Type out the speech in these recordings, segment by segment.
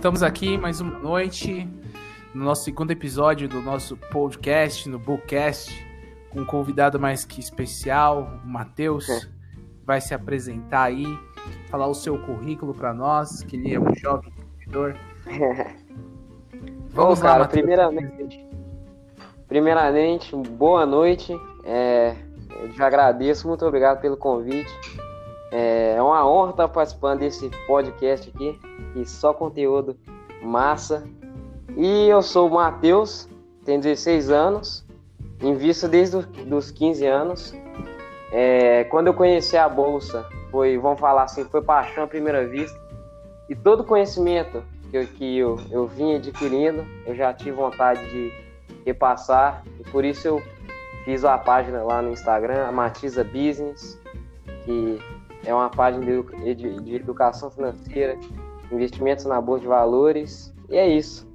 estamos aqui mais uma noite no nosso segundo episódio do nosso podcast, no Bookcast, com um convidado mais que especial, o Matheus, é. vai se apresentar aí, falar o seu currículo para nós, que ele é um jovem empreendedor. Vamos Bom, lá, cara, primeiramente, primeiramente, boa noite. É, eu já agradeço, muito obrigado pelo convite. É, é uma honra estar participando desse podcast aqui, e só conteúdo massa. E eu sou o Matheus, tenho 16 anos, invisto desde os 15 anos. É, quando eu conheci a Bolsa, foi, vamos falar assim, foi paixão à primeira vista. E todo conhecimento que eu, que eu, eu vim adquirindo, eu já tive vontade de repassar. E por isso eu fiz a página lá no Instagram, a Matiza Business, que é uma página de, de, de educação financeira, investimentos na bolsa de valores. E é isso.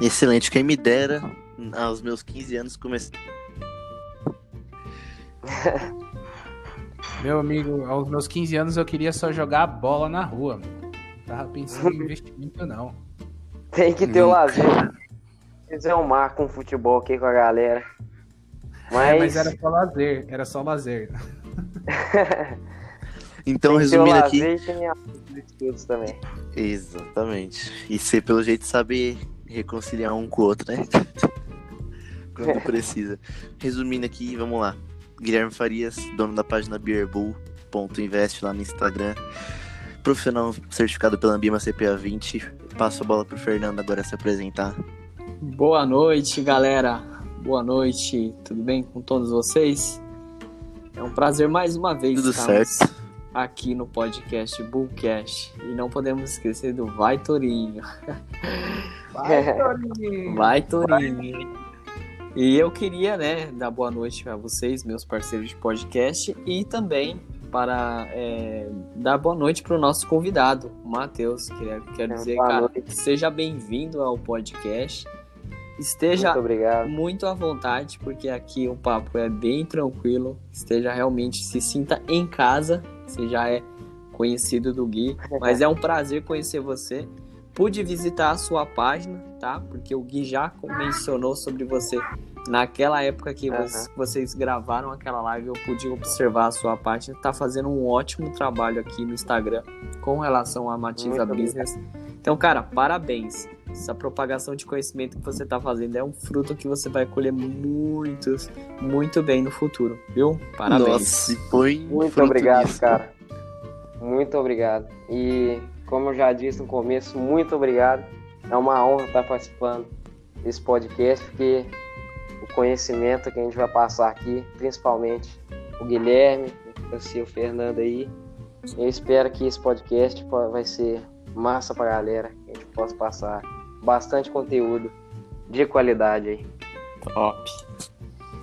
Excelente. Quem me dera, aos meus 15 anos, comecei. Meu amigo, aos meus 15 anos eu queria só jogar bola na rua. Tava pensando em investimento, não. Tem que ter hum. o lazer. Fizer um mar com futebol aqui com a galera. Mas... É, mas era só lazer, era só lazer. então, resumindo aqui. Tem estudos também. Exatamente. E ser, pelo jeito, saber reconciliar um com o outro, né? Quando precisa. Resumindo aqui, vamos lá. Guilherme Farias, dono da página beerbull.invest lá no Instagram. Profissional certificado pela Ambima CPA 20. Passo a bola pro Fernando agora se apresentar. Boa noite, galera. Boa noite. Tudo bem com todos vocês? É um prazer mais uma vez. Tudo certo aqui no podcast Bullcast. E não podemos esquecer do Vai Torinho. Vai Torinho! Vai Torinho! E eu queria, né, dar boa noite para vocês, meus parceiros de podcast, e também para é, dar boa noite para o nosso convidado, Matheus. Quero, quero é, dizer, cara, noite. seja bem-vindo ao podcast. Esteja muito, muito, à vontade, porque aqui o papo é bem tranquilo. Esteja realmente, se sinta em casa você já é conhecido do Gui, mas é um prazer conhecer você. Pude visitar a sua página, tá? Porque o Gui já mencionou sobre você naquela época que uhum. vocês gravaram aquela live. Eu pude observar a sua página. Tá fazendo um ótimo trabalho aqui no Instagram com relação à Matiza Muito Business. Então, cara, parabéns. Essa propagação de conhecimento que você está fazendo é um fruto que você vai colher muitos, muito bem no futuro, viu? Parabéns. Nossa, foi muito obrigado, disso. cara. Muito obrigado. E como eu já disse no começo, muito obrigado. É uma honra estar participando desse podcast, porque o conhecimento que a gente vai passar aqui, principalmente o Guilherme, o Fernando aí, eu espero que esse podcast vai ser massa pra galera, que a gente possa passar bastante conteúdo de qualidade aí. Top.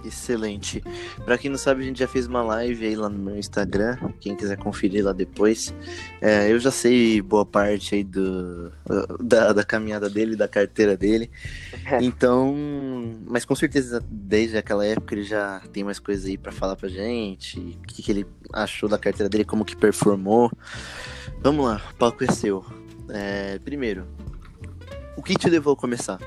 Excelente. Para quem não sabe, a gente já fez uma live aí lá no meu Instagram. Quem quiser conferir lá depois. É, eu já sei boa parte aí do, da, da caminhada dele, da carteira dele. Então, mas com certeza desde aquela época ele já tem mais coisas aí para falar pra gente. O que, que ele achou da carteira dele, como que performou. Vamos lá, o palco é seu. É, primeiro, o que te levou a começar?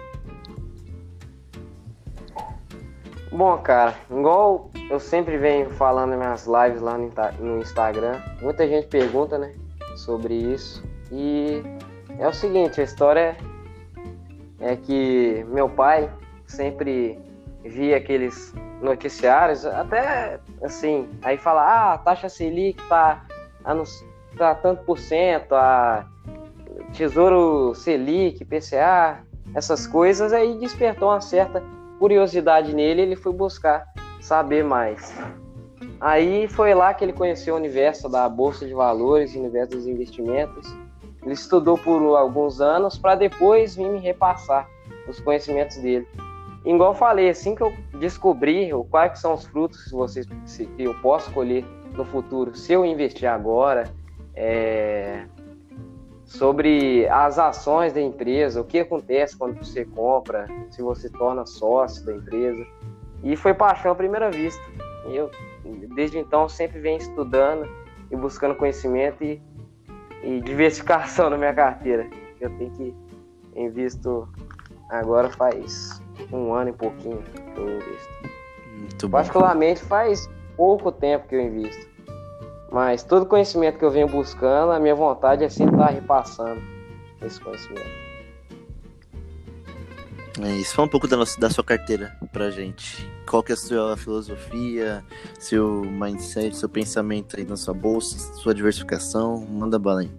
Bom, cara, igual eu sempre venho falando nas minhas lives lá no Instagram, muita gente pergunta, né, sobre isso. E é o seguinte, a história é que meu pai sempre via aqueles noticiários, até assim, aí fala, ah, a taxa Selic tá a, tá tanto por cento, a Tesouro Selic, PCA, essas coisas, aí despertou uma certa curiosidade nele, ele foi buscar saber mais. Aí foi lá que ele conheceu o universo da bolsa de valores, o universo dos investimentos. Ele estudou por alguns anos para depois vir me repassar os conhecimentos dele. Igual eu falei, assim que eu descobri quais são os frutos que, vocês, que eu posso colher no futuro, se eu investir agora, é, sobre as ações da empresa, o que acontece quando você compra, se você torna sócio da empresa. E foi paixão à primeira vista. E eu, desde então, sempre venho estudando e buscando conhecimento e, e diversificação na minha carteira. Eu tenho que invisto agora faz um ano e pouquinho que eu invisto. Muito bom. Particularmente faz pouco tempo que eu invisto. Mas todo conhecimento que eu venho buscando, a minha vontade é sempre estar repassando esse conhecimento. É isso. Fala um pouco da, nossa, da sua carteira pra gente. Qual que é a sua filosofia, seu mindset, seu pensamento aí na sua bolsa, sua diversificação? Manda bala aí.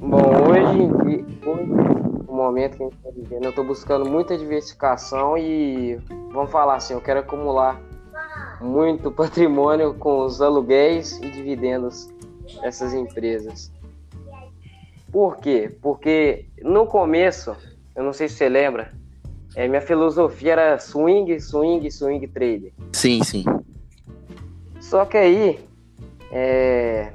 Bom, hoje, hoje no momento que a gente está vivendo, eu estou buscando muita diversificação e vamos falar assim, eu quero acumular muito patrimônio com os aluguéis e dividendos dessas empresas. Por quê? Porque no começo, eu não sei se você lembra, é, minha filosofia era swing, swing, swing trader. Sim, sim. Só que aí, é,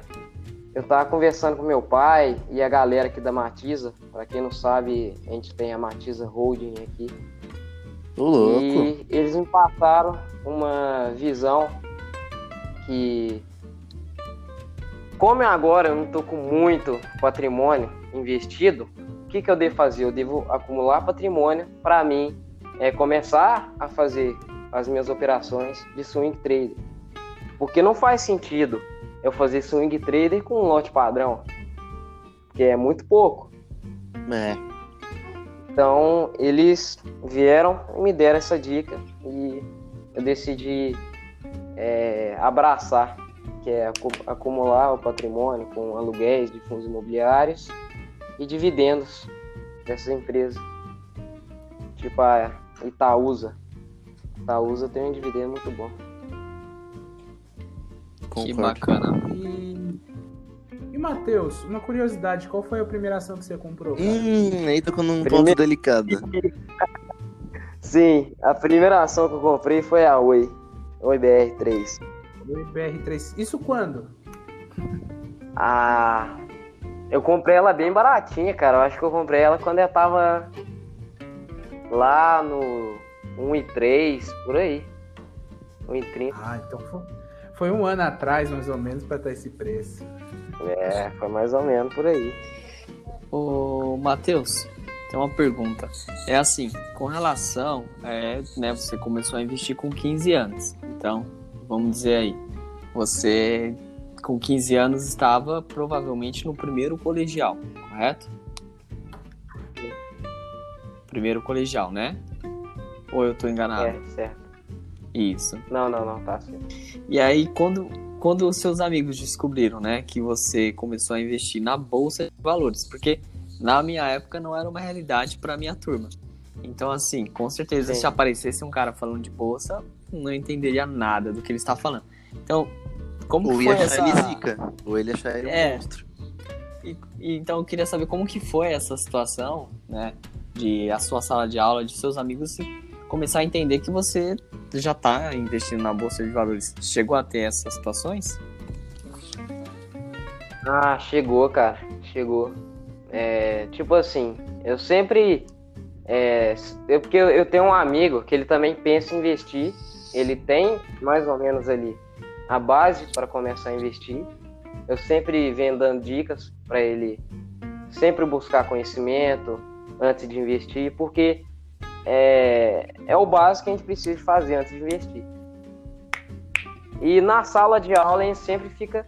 eu tava conversando com meu pai e a galera aqui da Matiza. Para quem não sabe, a gente tem a Matiza Holding aqui. Louco. E eles me passaram uma visão que, como agora eu não tô com muito patrimônio investido, o que, que eu devo fazer? Eu devo acumular patrimônio para mim é, começar a fazer as minhas operações de swing trader. Porque não faz sentido eu fazer swing trader com um lote padrão, que é muito pouco. É. Então eles vieram e me deram essa dica e eu decidi é, abraçar, que é acumular o patrimônio com aluguéis de fundos imobiliários e dividendos dessas empresas. Tipo a Itaúsa. Itaúsa tem um dividendo muito bom. Que Concordo. bacana. E, Matheus, uma curiosidade, qual foi a primeira ação que você comprou? cara? Hum, aí tocou num ponto Primeiro- delicado. Sim, a primeira ação que eu comprei foi a Oi. Oi BR3. O IBR3. Isso quando? Ah, eu comprei ela bem baratinha, cara. Eu acho que eu comprei ela quando ela tava lá no 1,3, por aí. 1,30. Ah, então foi, foi um ano atrás, mais ou menos, para estar esse preço. É, foi mais ou menos por aí. Ô, Matheus, tem uma pergunta. É assim, com relação, é, né, você começou a investir com 15 anos. Então, vamos dizer aí, você com 15 anos estava provavelmente no primeiro colegial, correto? Primeiro colegial, né? Ou eu tô enganado? É, certo. Isso. Não, não, não, tá certo. E aí, quando, quando os seus amigos descobriram, né, que você começou a investir na bolsa de valores, porque na minha época não era uma realidade para minha turma. Então, assim, com certeza, Sim. se aparecesse um cara falando de bolsa, não entenderia nada do que ele está falando. Então, como Ou que foi essa... ele zica. Ou ele achar ele um É. monstro. E- e então eu queria saber como que foi essa situação, né? De a sua sala de aula, de seus amigos começar a entender que você já está investindo na bolsa de valores. Chegou a ter essas situações? Ah, chegou, cara. Chegou. É, tipo assim, eu sempre. É, eu, porque eu, tenho um amigo que ele também pensa em investir. Ele tem mais ou menos ali a base para começar a investir. Eu sempre venho dando dicas para ele sempre buscar conhecimento antes de investir, porque é, é o básico que a gente precisa fazer antes de investir. E na sala de aula a gente sempre fica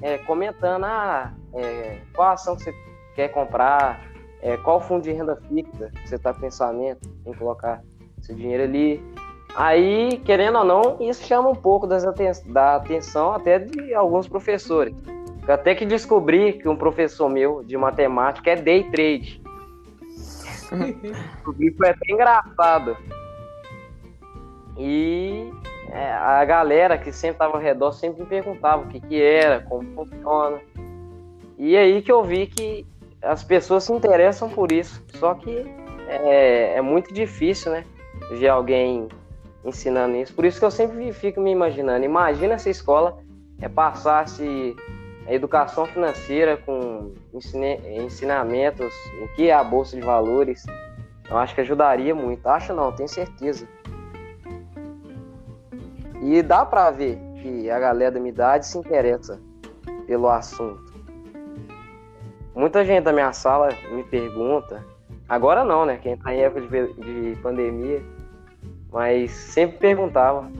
é, comentando ah, é, qual ação que você quer comprar, é, qual fundo de renda fixa que você está pensamento em colocar seu dinheiro ali. Aí, querendo ou não, isso chama um pouco das aten- da atenção até de alguns professores. Eu até que descobri que um professor meu de matemática é day trade. Descobri foi até engraçado. E é, a galera que sempre estava ao redor sempre me perguntava o que, que era, como funciona. E aí que eu vi que as pessoas se interessam por isso. Só que é, é muito difícil, né? Ver alguém ensinando isso. Por isso que eu sempre fico me imaginando. Imagina se a escola é, passasse educação financeira com ensinamentos, o que é a Bolsa de Valores. Eu acho que ajudaria muito. Acho não, tenho certeza. E dá pra ver que a galera da minha idade se interessa pelo assunto. muita gente da minha sala me pergunta. Agora não, né? Quem tá em época de pandemia. Mas sempre perguntava.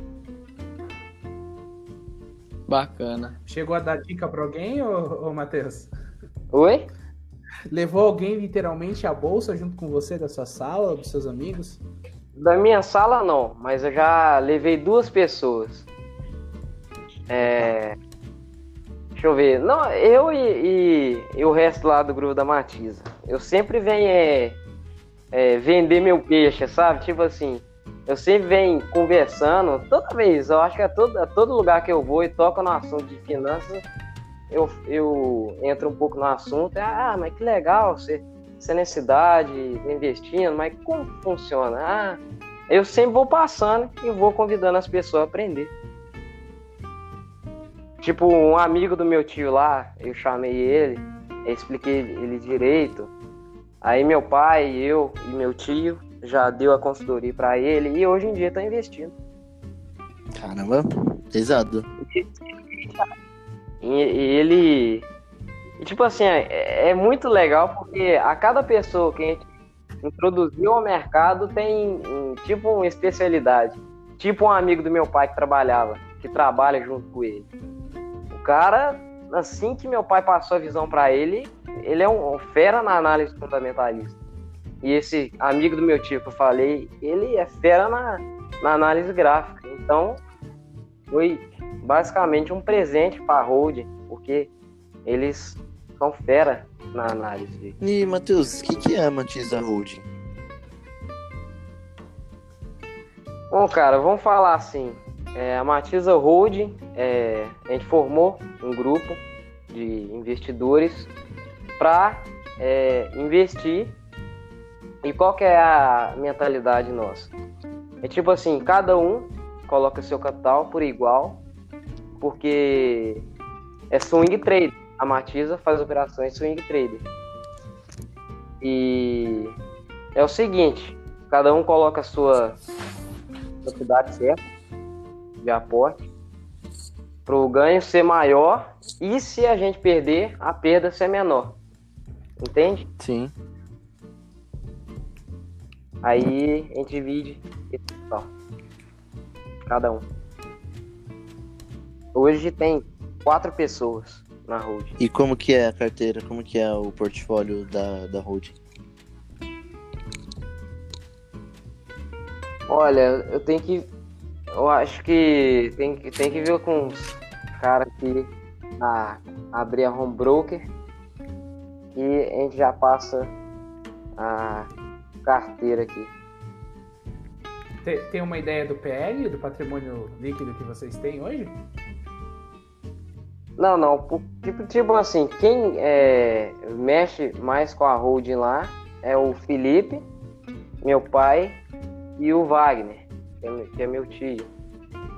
Bacana. Chegou a dar dica pra alguém, ô, ô Matheus? Oi? Levou alguém literalmente a bolsa junto com você da sua sala, dos seus amigos? Da minha sala não, mas eu já levei duas pessoas. É... Deixa eu ver. Não, eu e, e, e o resto lá do grupo da Matiza. Eu sempre venho é, é, vender meu peixe, sabe? Tipo assim, eu sempre venho conversando, toda vez, eu acho que é todo, é todo lugar que eu vou e toco no assunto de finanças, eu, eu entro um pouco no assunto, ah, mas que legal, você, você nessa idade, investindo, mas como funciona? Ah, eu sempre vou passando e vou convidando as pessoas a aprender. Tipo, um amigo do meu tio lá, eu chamei ele, expliquei ele direito. Aí meu pai, eu e meu tio já deu a consultoria para ele e hoje em dia tá investindo. Caramba, pesado. E, e ele. E, tipo assim, é, é, muito legal porque a cada pessoa que a gente introduziu ao mercado tem um, tipo uma especialidade. Tipo um amigo do meu pai que trabalhava, que trabalha junto com ele. O cara, assim que meu pai passou a visão para ele, ele é um, um fera na análise fundamentalista. E esse amigo do meu tio que eu falei, ele é fera na, na análise gráfica. Então, foi basicamente um presente para a holding, porque eles são fera na análise. E, Matheus, o que, que é a Matiza Holding? Bom, cara, vamos falar assim. É, a Matiza Holding, é, a gente formou um grupo de investidores para é, investir. E qual que é a mentalidade nossa? É tipo assim, cada um coloca seu capital por igual porque é swing trade. A Matiza faz operações swing trade. E é o seguinte, cada um coloca a sua quantidade certa de aporte para o ganho ser maior e se a gente perder, a perda ser menor. Entende? Sim. Aí a gente divide cada um. Hoje tem quatro pessoas na hold. E como que é a carteira? Como que é o portfólio da, da hold? Olha, eu tenho que. Eu acho que tem, tem que ver com os caras que a, abrir a home broker e a gente já passa a carteira aqui. Tem uma ideia do PL, do patrimônio líquido que vocês têm hoje? Não, não. Tipo, tipo assim, quem é, mexe mais com a holding lá é o Felipe, meu pai e o Wagner, que é meu tio.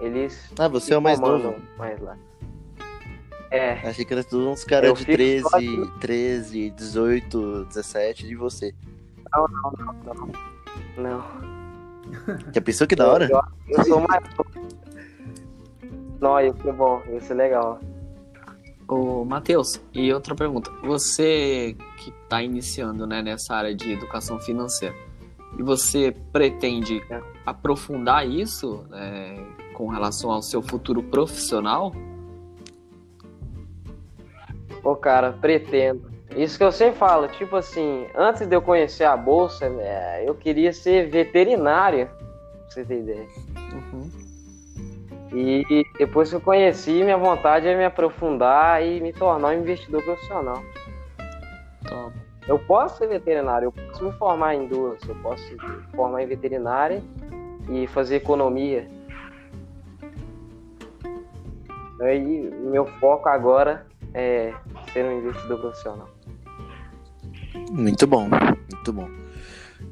Eles. Ah, você é o mais novo? Mais lá. É. Achei que era todos uns caras de 13, 13, 18, 17 de você. Não, não, não, não. Não. Já pensou que da hora? Eu, eu, eu sou mais. não, isso é bom, isso é legal. Ô, Matheus, e outra pergunta. Você que está iniciando né, nessa área de educação financeira, e você pretende é. aprofundar isso é, com relação ao seu futuro profissional? Ô, cara, pretendo. Isso que eu sempre falo, tipo assim, antes de eu conhecer a bolsa, é, eu queria ser veterinária, pra você ter ideia. Uhum. E depois que eu conheci, minha vontade é me aprofundar e me tornar um investidor profissional. Top. Eu posso ser veterinário, eu posso me formar em duas. Eu posso me formar em veterinária e fazer economia. Aí, meu foco agora é ser um investidor profissional. Muito bom, muito bom.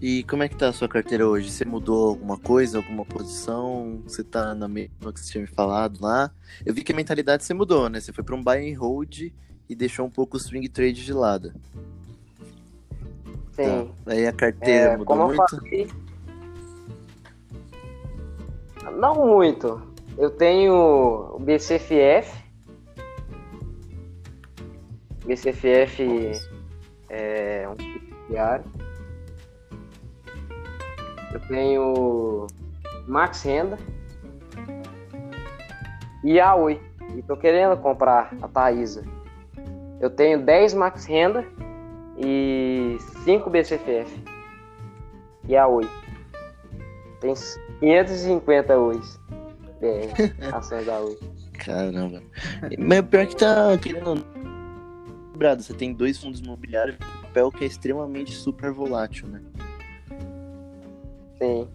E como é que tá a sua carteira hoje? Você mudou alguma coisa, alguma posição? Você tá na mesma que você tinha me falado lá? Eu vi que a mentalidade você mudou, né? Você foi para um buy and hold e deixou um pouco o swing trade de lado. Sim. Tá. Aí a carteira é, mudou muito? Falei... Não muito. Eu tenho o BCFF. BCFF é um diário. Eu tenho Max Renda e a Oi. E tô querendo comprar a Thaisa. Eu tenho 10 Max Renda e 5 BCFF. E a Oi. Tem 550 Ois. BR, ações da Oi. Caramba. Mas pior que tá querendo. Lembrado, você tem dois fundos imobiliários, papel que é extremamente super volátil, né? Sim.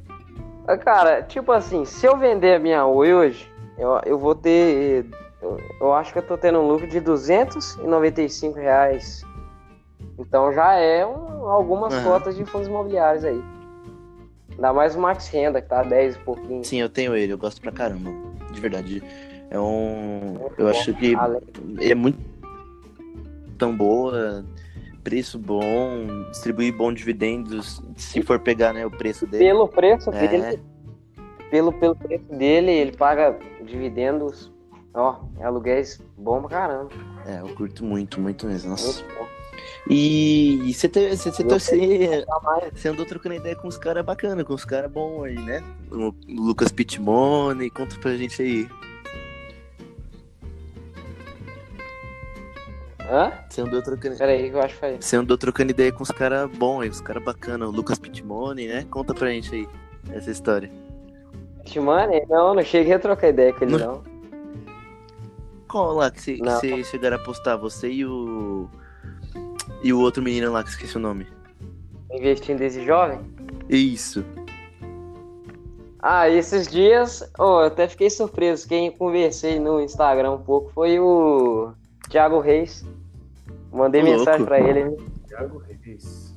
Ah, Cara, tipo assim, se eu vender a minha Oi hoje, eu, eu vou ter. Eu, eu acho que eu tô tendo um lucro de 295 reais. Então já é um- algumas Aham. cotas de fundos imobiliários aí. Ainda mais o Max Renda, que tá 10 e pouquinho. Sim, eu tenho ele, eu gosto pra caramba. De verdade. É um. Eu acho que Além- ele é muito tão boa, preço bom, distribuir bons dividendos, se for pegar né, o preço dele. Pelo preço É. dele, pelo, pelo preço dele, ele paga dividendos, ó, aluguéis bom pra caramba. É, eu curto muito, muito mesmo. Nossa. Muito. E você, te, você, você, você, você andou trocando ideia com os caras bacanas, com os caras bons aí, né? O Lucas Pitmone, conta pra gente aí. Hã? Você andou trocando, Pera aí que eu acho que foi. você andou trocando ideia com os caras bons aí, os caras bacanas, o Lucas Pitmone, né? Conta pra gente aí essa história. Timane? Não, não cheguei a trocar ideia com ele, Não. não. Qual lá que você, chegaram a postar? Você e o. E o outro menino lá que esqueci o nome. Investindo desse jovem? Isso. Ah, esses dias, oh, eu até fiquei surpreso. Quem conversei no Instagram um pouco foi o Thiago Reis. Mandei Ô, mensagem louco. pra ele, Thiago Reis.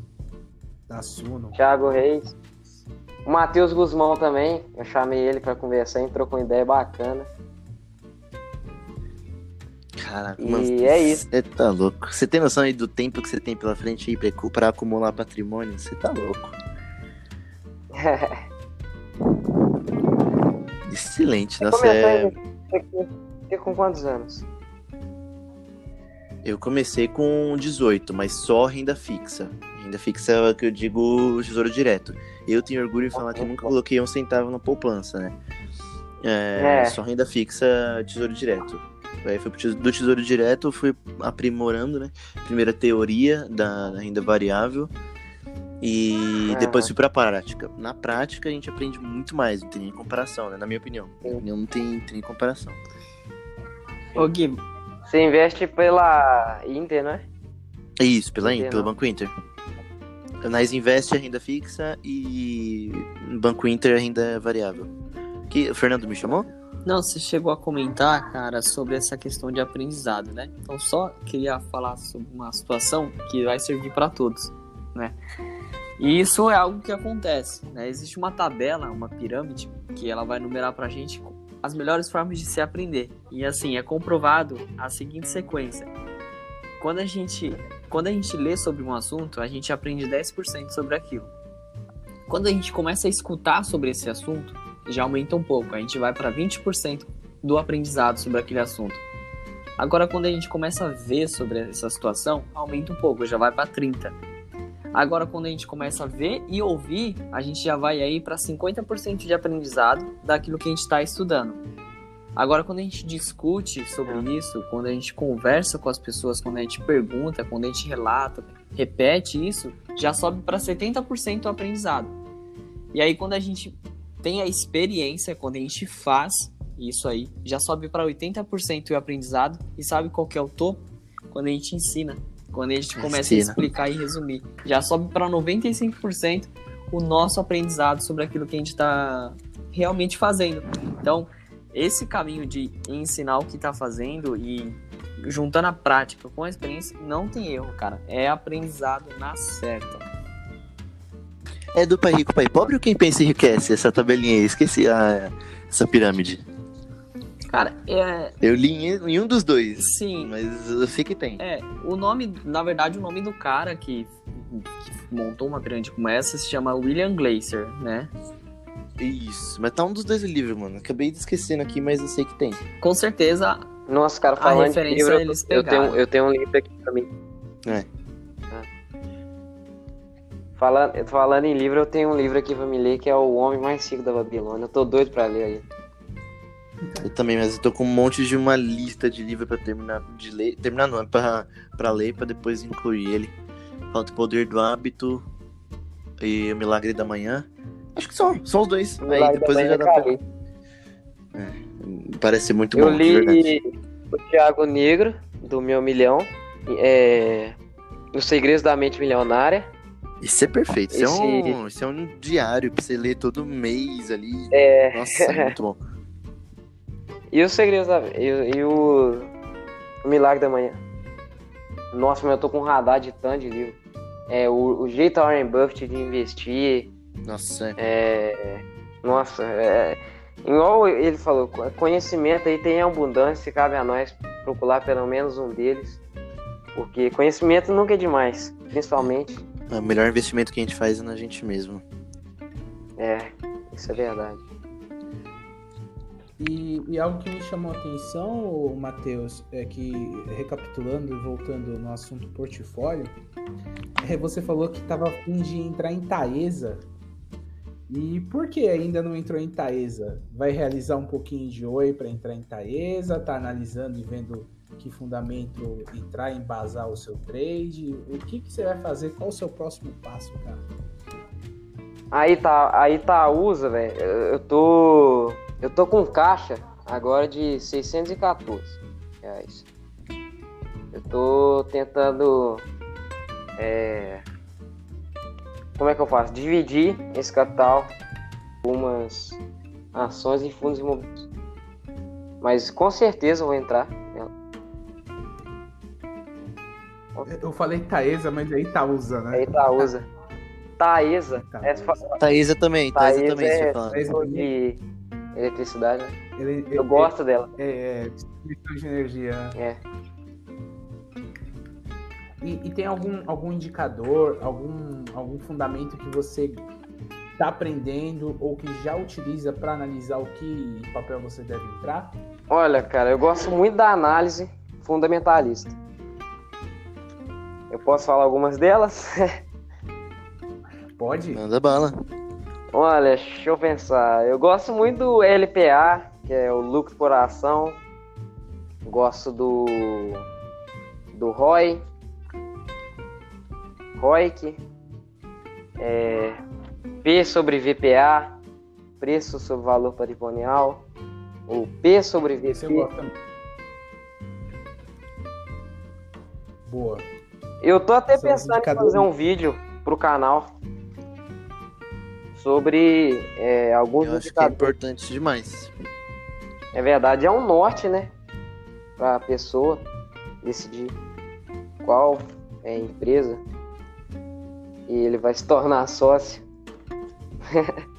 Da Suno. Thiago Reis. O Matheus Guzmão também. Eu chamei ele pra conversar, entrou com ideia bacana. Caraca, E mano. é isso. Você tá louco. Você tem noção aí do tempo que você tem pela frente aí pra, pra acumular patrimônio? Você tá louco. Excelente. Nossa, é... com quantos anos? Eu comecei com 18, mas só renda fixa. Renda fixa é o que eu digo tesouro direto. Eu tenho orgulho de falar que eu nunca coloquei um centavo na poupança, né? É, É. Só renda fixa, tesouro direto. Aí foi pro tesouro- do tesouro direto, eu fui aprimorando, né? Primeira teoria da, da renda variável. E Aham. depois fui pra prática. Na prática a gente aprende muito mais, não tem nem comparação, né? Na minha opinião. Na minha opinião, não tem, tem nem comparação. Ô Gui, Você investe pela Inter, né? É isso, pela, Entendo. pelo Banco Inter. Nós investe a renda fixa e no Banco Inter a renda variável. Que o Fernando me chamou? não, você chegou a comentar, cara, sobre essa questão de aprendizado, né? Então só queria falar sobre uma situação que vai servir para todos, né? E isso é algo que acontece, né? Existe uma tabela, uma pirâmide, que ela vai numerar pra gente as melhores formas de se aprender. E assim, é comprovado a seguinte sequência. Quando a gente, quando a gente lê sobre um assunto, a gente aprende 10% sobre aquilo. Quando a gente começa a escutar sobre esse assunto, já aumenta um pouco. A gente vai para 20% do aprendizado sobre aquele assunto. Agora, quando a gente começa a ver sobre essa situação, aumenta um pouco, já vai para 30%. Agora, quando a gente começa a ver e ouvir, a gente já vai aí para 50% de aprendizado daquilo que a gente está estudando. Agora, quando a gente discute sobre isso, quando a gente conversa com as pessoas, quando a gente pergunta, quando a gente relata, repete isso, já sobe para 70% o aprendizado. E aí, quando a gente tem a experiência, quando a gente faz isso aí, já sobe para 80% o aprendizado. E sabe qual que é o topo? Quando a gente ensina. Quando a gente começa Ensina. a explicar e resumir. Já sobe para 95% o nosso aprendizado sobre aquilo que a gente está realmente fazendo. Então, esse caminho de ensinar o que está fazendo e juntando a prática com a experiência, não tem erro, cara. É aprendizado na certa. É do pai rico, pai pobre ou quem pensa enriquece? Essa tabelinha aí, esqueci a, essa pirâmide. Cara, é. Eu li em, em um dos dois, Sim, mas eu sei que tem. É, o nome, na verdade, o nome do cara que, que montou uma pirâmide como essa se chama William Glacier, né? Isso, mas tá um dos dois livros, mano. Acabei de esquecendo aqui, mas eu sei que tem. Com certeza, Nossa, cara, falando de referência livro, eles eu pegaram. tenho, eu tenho um livro aqui pra mim. É. Falando, falando em livro, eu tenho um livro aqui pra me ler que é O Homem Mais Rico da Babilônia. Eu tô doido pra ler aí. Eu também, mas eu tô com um monte de uma lista de livro pra terminar de ler. Terminar não, é pra, pra ler pra depois incluir ele. Falta o Poder do Hábito e o Milagre da Manhã. Acho que só, são os dois. Aí depois da já dá eu pra... acabei. Parece muito Eu bom, verdade. li o Tiago Negro, do Meu Milhão. É... Os Segredos da Mente Milionária. Isso é perfeito. Isso, é Esse- um, isso é um diário pra você ler todo mês ali. É... Nossa, é muito bom. E os Segredos da... E, e o... o Milagre da Manhã. Nossa, mas eu tô com um radar de tanto de livro. É, o, o jeito da Warren Buffett de investir. Nossa, é. É... Nossa, é... Igual ele falou, conhecimento aí tem em abundância, cabe a nós procurar pelo menos um deles. Porque conhecimento nunca é demais, principalmente. O melhor investimento que a gente faz é na gente mesmo. É, isso é verdade. E, e algo que me chamou a atenção, Matheus, é que, recapitulando e voltando no assunto portfólio, é, você falou que estava a fim de entrar em Taesa. E por que ainda não entrou em Taesa? Vai realizar um pouquinho de oi para entrar em Taesa? Tá analisando e vendo que fundamento entrar embasar o seu trade? O que, que você vai fazer? Qual o seu próximo passo, cara? Aí tá, aí tá usa, velho. Eu tô. Eu tô com caixa agora de 614 reais. Eu tô tentando. É, como é que eu faço? Dividir esse capital em algumas ações e fundos imobiliários. Mas com certeza eu vou entrar nela. Eu falei Taesa, mas é Itaúsa, né? É Itaúsa. Taesa. Tá. É, fa- Taísa também, Taísa Taesa também, é. Taesa. de eletricidade, né? Ele- Eu ele- gosto dela. É, é, distribuição de energia. É. E, e tem algum, algum indicador, algum, algum fundamento que você está aprendendo ou que já utiliza para analisar o que papel você deve entrar? Olha, cara, eu gosto muito da análise fundamentalista. Eu posso falar algumas delas? Pode? Manda bala. Olha, deixa eu pensar. Eu gosto muito do LPA, que é o lucro por ação. Gosto do do ROI, ROIC, é, P sobre VPA, preço sobre valor patrimonial, o P sobre Esse eu gosto também. Boa. Eu tô até São pensando em fazer um vídeo pro canal sobre é, alguns Eu acho que é importante demais. É verdade, é um norte, né? Pra pessoa decidir qual é a empresa e ele vai se tornar sócio.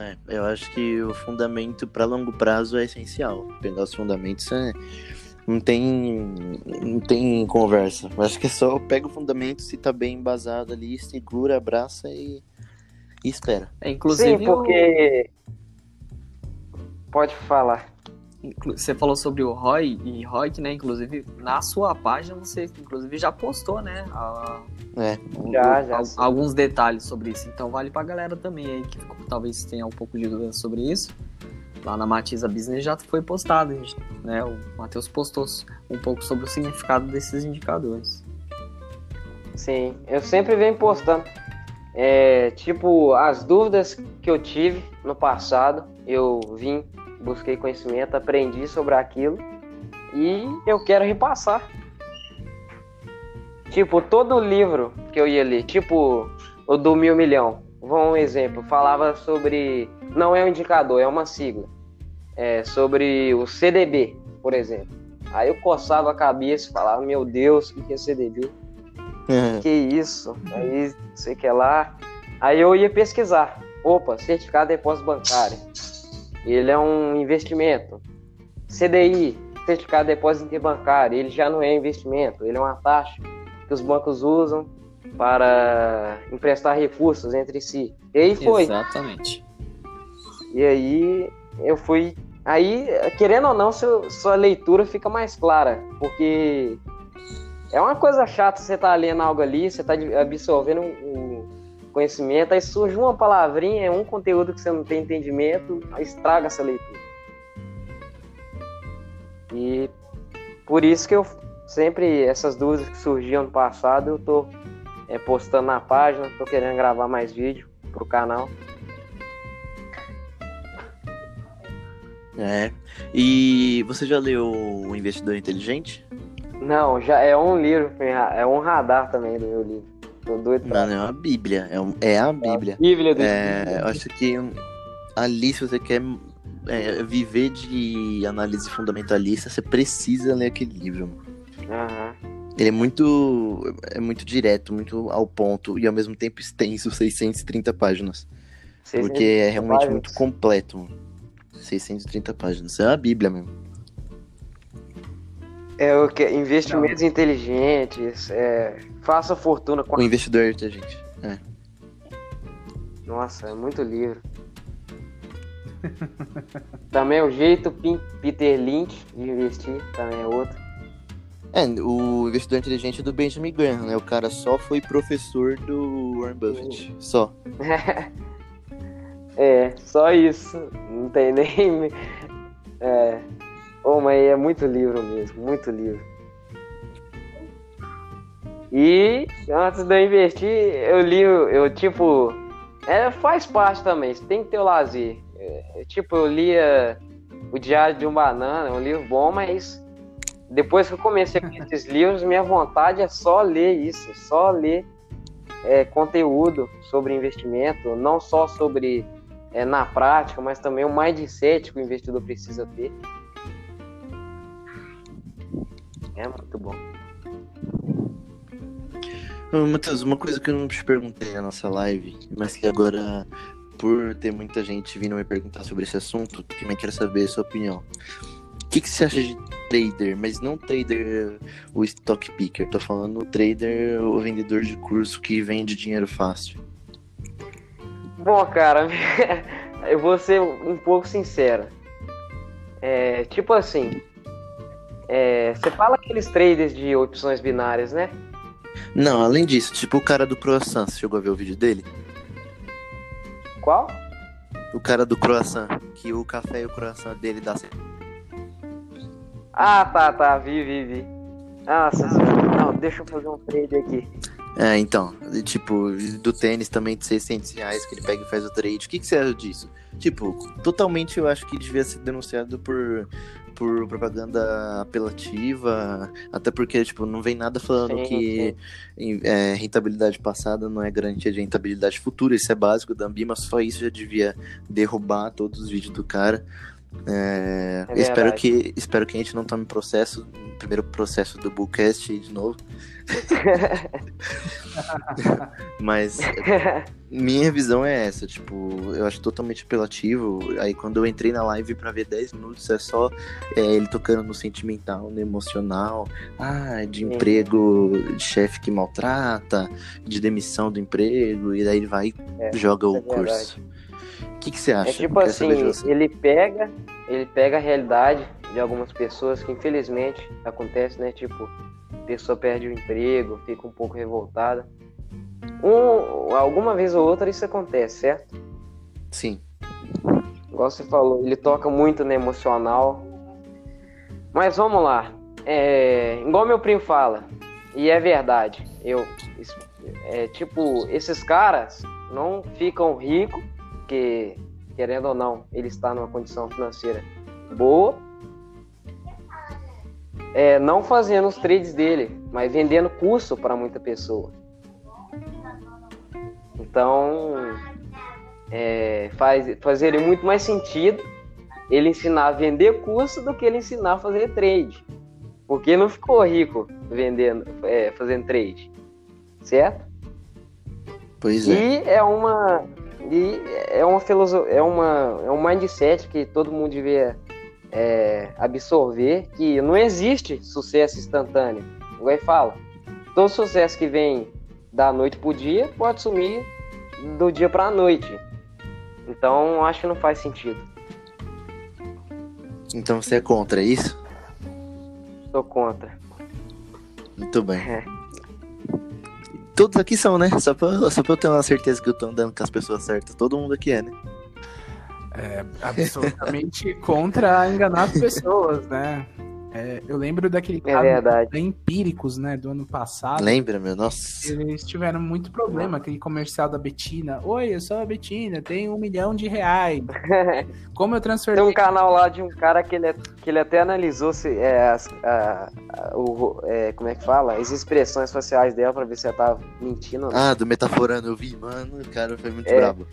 É, eu acho que o fundamento para longo prazo é essencial. Pegar os fundamentos é... não tem não tem conversa. Eu acho que é só pega o fundamento se tá bem embasado ali, segura, abraça e, e espera. É, inclusive, Sim, porque. Pode falar. o- você falou sobre o ROI e ROIC, né? Inclusive, na sua página você inclusive já postou, né? a- É. o- Já, o- já, sim. alguns detalhes sobre isso. Então vale pra galera também aí que talvez tenha um pouco de dúvida sobre isso. Lá na Matiza Business já foi postado, né? O Matheus postou um pouco sobre o significado desses indicadores. Sim, eu sempre venho postando. É, tipo, as dúvidas que eu tive no passado, eu vim, busquei conhecimento, aprendi sobre aquilo e eu quero repassar. Tipo, todo livro que eu ia ler, tipo o do Mil Milhão, vou um exemplo, falava sobre. Não é um indicador, é uma sigla. É, sobre o CDB, por exemplo. Aí eu coçava a cabeça e falava, meu Deus, o que é CDB? que isso? Aí, sei que lá. Aí eu ia pesquisar. Opa, certificado de depósito bancário. Ele é um investimento. CDI, certificado de depósito interbancário. Ele já não é investimento, ele é uma taxa que os bancos usam para emprestar recursos entre si. E aí foi. Exatamente. E aí eu fui. Aí, querendo ou não, seu- sua leitura fica mais clara. Porque é uma coisa chata você tá lendo algo ali, você tá absorvendo um conhecimento, aí surge uma palavrinha, um conteúdo que você não tem entendimento, estraga essa leitura. E por isso que eu sempre, essas dúvidas que surgiam no passado, eu tô é, postando na página, tô querendo gravar mais vídeo pro canal. É. E você já leu O Investidor Inteligente? Não, já é um livro, é um radar também do meu livro. Tô doido pra... Mano, é uma bíblia, é, um, é a bíblia. É a bíblia do é, Eu acho que ali, se você quer é, viver de análise fundamentalista, você precisa ler aquele livro. Uhum. Ele é muito, é muito direto, muito ao ponto e ao mesmo tempo extenso, 630 páginas. 630 porque é realmente páginas. muito completo. 630 páginas. É a Bíblia mesmo. É o que? Investimentos Não. inteligentes, é, faça fortuna com. O investidor inteligente. É. Nossa, é muito livro. também o jeito Peter Lynch de investir, também é outro. É, o investidor inteligente é do Benjamin Graham, né? O cara só foi professor do Warren Buffett. Só. é, só isso. Não tem nem. É. Oh, mas é muito livro mesmo, muito livro. E antes de eu investir, eu li, eu tipo. É, faz parte também, você tem que ter o lazer. É, tipo, eu lia O Diário de um Banana, um livro bom, mas depois que eu comecei com esses livros, minha vontade é só ler isso, só ler é, conteúdo sobre investimento, não só sobre é, na prática, mas também o mindset que o investidor precisa ter. É muito bom. Matheus, uma coisa que eu não te perguntei na nossa live, mas que agora, por ter muita gente vindo me perguntar sobre esse assunto, também quero saber a sua opinião. O que, que você acha de trader, mas não trader o stock picker, tô falando trader, o vendedor de curso que vende dinheiro fácil? Bom, cara, eu vou ser um pouco sincero. É, tipo assim, é, você fala aqueles traders de opções binárias, né? Não, além disso, tipo o cara do croissant, você chegou a ver o vídeo dele? Qual? O cara do croissant, que o café e o croissant dele dá ah, tá, tá, vi, vi, vi. Nossa senhora, não, deixa eu fazer um trade aqui. É, então, tipo, do tênis também de 600 reais que ele pega e faz o trade. O que, que você acha disso? Tipo, totalmente eu acho que devia ser denunciado por, por propaganda apelativa, até porque, tipo, não vem nada falando sim, que sim. É, rentabilidade passada não é garantia de rentabilidade futura, isso é básico da Ambima, só isso já devia derrubar todos os vídeos do cara. É, é espero, que, espero que a gente não tome processo, primeiro processo do Bullcast de novo. Mas minha visão é essa, tipo, eu acho totalmente apelativo. Aí quando eu entrei na live para ver 10 minutos, é só é, ele tocando no sentimental, no emocional, ah, de emprego, de chefe que maltrata, de demissão do emprego, e daí ele vai e é, joga o é curso. O que, que você acha? É tipo assim, ele pega, ele pega a realidade de algumas pessoas que infelizmente acontece, né? Tipo, a pessoa perde o emprego, fica um pouco revoltada. Um, alguma vez ou outra isso acontece, certo? Sim. Igual você falou, ele toca muito no emocional. Mas vamos lá. É, igual meu primo fala, e é verdade. Eu, é, tipo, esses caras não ficam ricos porque, querendo ou não, ele está numa condição financeira boa. É, não fazendo os trades dele, mas vendendo curso para muita pessoa. Então, é, faz, fazeria muito mais sentido ele ensinar a vender curso do que ele ensinar a fazer trade. Porque não ficou rico vendendo, é, fazendo trade. Certo? Pois é. E é uma, e é uma filosofia, é, uma, é um mindset que todo mundo devia é, absorver, que não existe sucesso instantâneo. Igual ele fala, todo sucesso que vem da noite pro dia pode sumir do dia para a noite. Então acho que não faz sentido. Então você é contra isso? Sou contra. Muito bem. É. Todos aqui são, né? Só pra, só pra eu ter uma certeza que eu tô andando com as pessoas certas. Todo mundo aqui é, né? absolutamente contra enganar as pessoas, né? É, eu lembro daquele É caso verdade. da Empíricos, né, do ano passado. Lembra, meu? Nossa. Eles tiveram muito problema, aquele comercial da Betina. Oi, eu sou a Betina, tenho um milhão de reais. Como eu transferi Tem um canal lá de um cara que ele, que ele até analisou se, é, as, a- a- o, é, como é que fala? As expressões faciais dela pra ver se ela tava mentindo. ou não. Ah, do Metaforando, eu vi, mano. O cara foi muito É. brabo.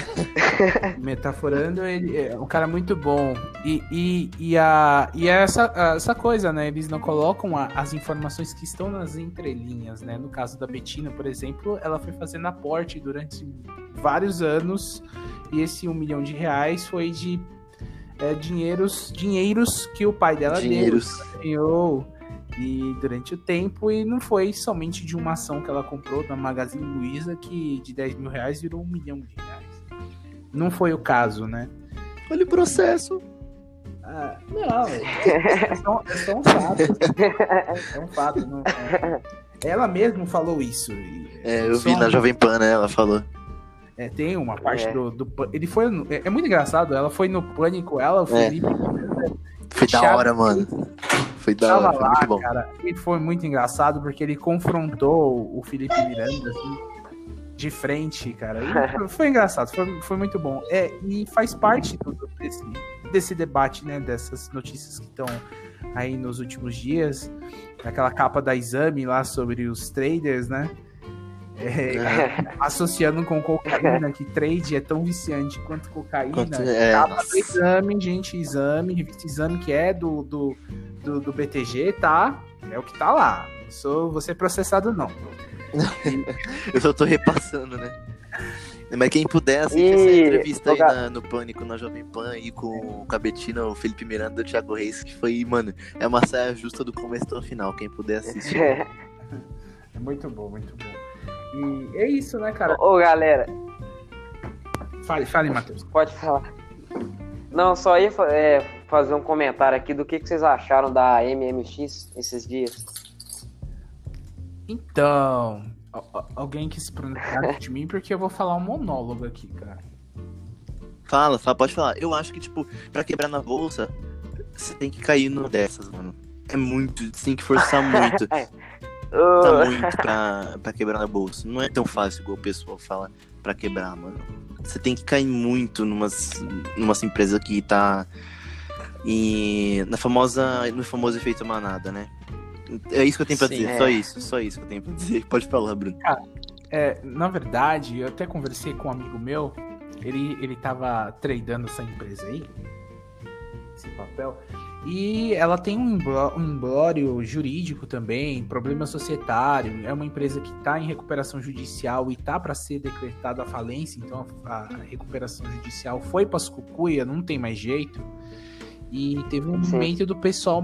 metaforando, ele é um cara muito bom. E, e, e, a, e é essa, essa coisa, né? Eles não colocam a- as informações que estão nas entrelinhas, né? No caso da Betina, por exemplo, ela foi fazendo aporte durante vários anos. E esse um milhão de reais foi de é, dinheiros, dinheiros que o pai dela deu. Dinheiros. ganhou e durante o tempo e não foi somente de uma ação que ela comprou da Magazine Luiza que de 10 mil reais virou um milhão de reais. Não foi o caso, né? Olha o processo. Ah, não, é só, é só um fato. É um fato. Não, é- ela mesma falou isso. É, eu vi na Jovem Pan, né? Ela falou. É, tem uma parte É. do, do. Ele foi. no- É, é muito engraçado. Ela foi no pânico, ela, o É. Felipe. Foi da hora, mano. Foi da hora, foi lá, muito bom. cara. E foi muito engraçado porque ele confrontou o Felipe Miranda, assim, de frente, cara. E foi, engraçado, foi, foi muito bom. É, e faz parte desse, desse debate, né? Dessas notícias que estão aí nos últimos dias. Aquela capa da exame lá sobre os traders, né? É, associando com cocaína, que trade é tão viciante quanto cocaína. Quanto- é, Capa do exame, gente, exame, revista exame que é do, do, do, do BTG, tá? É o que tá lá. Não sou você processado, não. Eu só tô repassando, né? Mas quem puder assistir E- essa entrevista aí na- no Pânico, na Jovem Pan, aí com o Cabetina, o Felipe Miranda e o Thiago Reis, que foi, mano, é uma saia justa do começo ao final. Quem puder assistir. É muito bom, muito bom. E é isso, né, cara? Ô, galera, Fale, fale, Matheus. pode falar. Não, só ia é, fazer um comentário aqui do que, que vocês acharam da MMX esses dias. Então, alguém que se pronunciar de mim, porque eu vou falar um monólogo aqui, cara. Fala, fala, pode falar. Eu acho que, tipo, pra quebrar na bolsa, você tem que cair numa dessas, mano. É muito, você tem que forçar muito. Tá muito pra, pra quebrar na bolsa. Não é tão fácil igual o pessoal fala pra quebrar, mano. Você tem que cair muito numas, numas empresas que tá em, na famosa, no famoso efeito manada, né? É isso que eu tenho pra Sim, dizer, é. só isso, só isso que eu tenho pra dizer. Pode falar, Bruno. É, na verdade, eu até conversei com um amigo meu, ele, ele tava tradando essa empresa aí, esse papel, e ela tem um emblório jurídico também, problema societário, é uma empresa que está em recuperação judicial e tá para ser decretada a falência, então a, a recuperação judicial foi para as cucuia, não tem mais jeito. E teve um Sim. momento do pessoal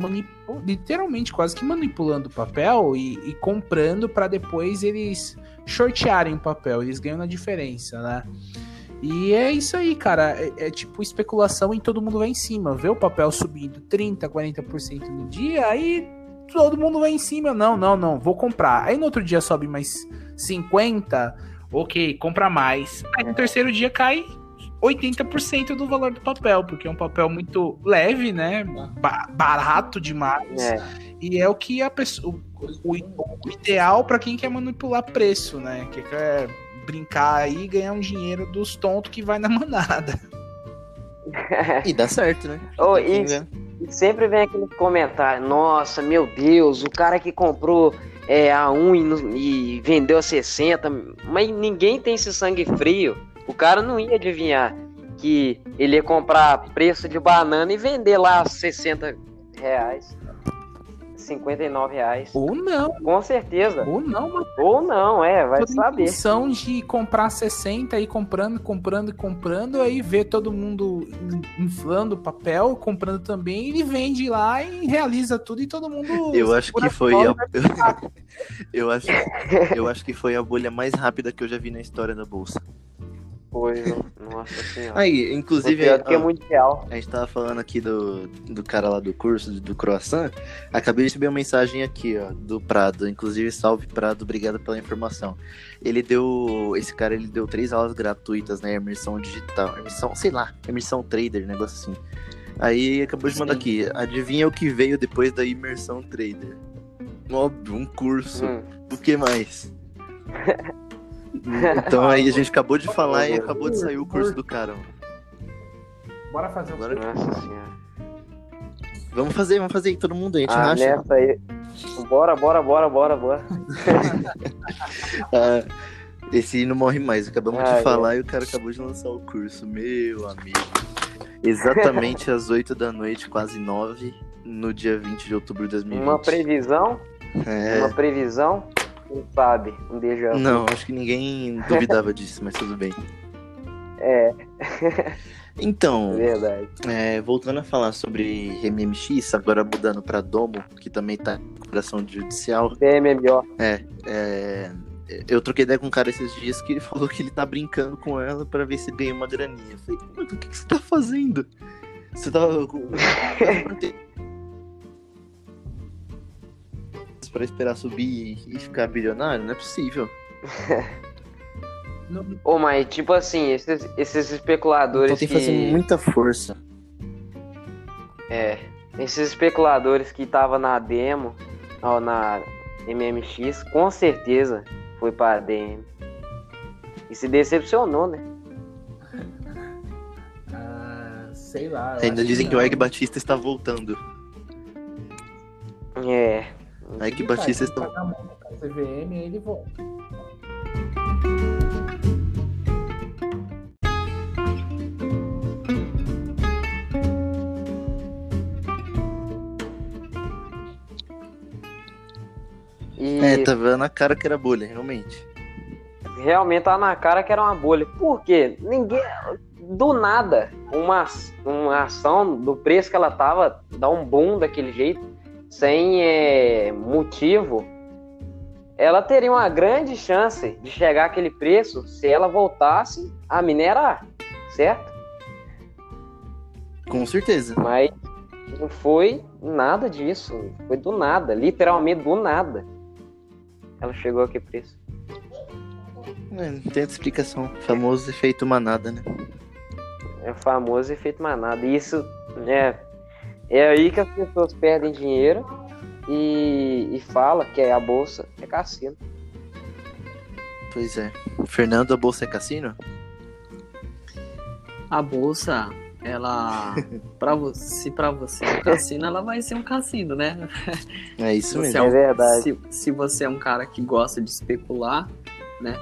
literalmente quase que manipulando o papel e, e comprando para depois eles shortearem o papel, eles ganham na diferença, né? E é isso aí, cara. É, é tipo especulação e todo mundo vai em cima. Vê o papel subindo 30%, 40% no dia, aí todo mundo vai em cima. Não, não, não, vou comprar. Aí no outro dia sobe mais 50%, ok, compra mais. Aí no terceiro dia cai 80% do valor do papel, porque é um papel muito leve, né? Ba- barato demais. É. E é o que a pessoa. O, o ideal para quem quer manipular preço, né? Que quer brincar aí e ganhar um dinheiro dos tontos que vai na manada. E dá certo, né? Que e-. E sempre vem aquele comentário, nossa, meu Deus, o cara que comprou é, a 1 e, e vendeu a 60, mas ninguém tem esse sangue frio. O cara não ia adivinhar que ele ia comprar preço de banana e vender lá 60 reais, 59 reais. Ou não, Com certeza. ou não, mano. Ou não, é, vai Toda saber. intenção de comprar 60 e comprando, comprando e comprando, aí vê todo mundo in- inflando o papel, comprando também, ele vende lá e realiza tudo e todo mundo. Eu acho que foi a... eu acho eu acho que foi a bolha mais rápida que eu já vi na história da bolsa. Foi, nossa senhora. Aí, inclusive, pior que ó, muito real. a gente tava falando aqui do, do cara lá do curso, do croissant. Acabei de receber uma mensagem aqui, ó, do Prado. Inclusive, salve Prado, obrigado pela informação. Ele deu. Esse cara ele deu três aulas gratuitas, né? Imersão digital. Imersão, sei lá, imersão trader, negócio assim. Aí acabou de mandar Sim. aqui. Adivinha o que veio depois da imersão trader? Óbvio, um curso. Hum. O que mais? Então aí a gente acabou de falar e acabou de sair o curso do cara. Bora fazer um Agora- Nossa senhora. Vamos fazer, vamos fazer aí, todo mundo, a gente Ah, racha. nessa aí. Bora, bora, bora, bora, bora. Ah, esse não morre mais, acabamos Ah, de falar e o cara acabou de lançar o curso, meu amigo. Exatamente às 8 da noite, quase 9, no dia 20 de outubro de 2020. Uma previsão, É, uma previsão, quem sabe, um déjà vu. não, acho que ninguém duvidava disso, mas tudo bem. É, Então, verdade. é, voltando a falar sobre MMX, agora mudando pra Domo, que também tá em recuperação judicial, BMMO. É, eu troquei ideia com um cara esses dias que ele falou que ele tá brincando com ela pra ver se ganha uma graninha. Eu falei, o que, que você tá fazendo? Você tá. Pra esperar subir e ficar bilionário? Não é possível. Ô, mas tipo assim, esses, esses especuladores Então tem que que... fazer muita força. É, esses especuladores que tava na demo, ó, na MMX, com certeza foi pra DM. E se decepcionou, né? Ah, sei lá. Ainda dizem que não. o Ike Batista está voltando. É, Ike Ele Batista faz, está. CVM e ele volta. e É, tava na cara que era bolha, realmente. realmente tá na cara que era uma bolha. Por quê? Ninguém. Do nada, uma, uma ação do preço que ela tava dá um boom daquele jeito, sem é, motivo. Ela teria uma grande chance de chegar àquele preço se ela voltasse a minerar, certo? Com certeza. Mas não foi nada disso. Foi do nada, literalmente do nada. Ela chegou a que preço? É, não tem explicação. Famoso efeito manada, né? É o famoso efeito manada. E isso é, é aí que as pessoas perdem dinheiro e, e fala que é a bolsa é cassino. Pois é. Fernando, a bolsa é cassino? A bolsa, ela. Pra você, se pra você é um cassino, ela vai ser um cassino, né? É isso Você mesmo. é um- É verdade. Se, se você é um cara que gosta de especular, né?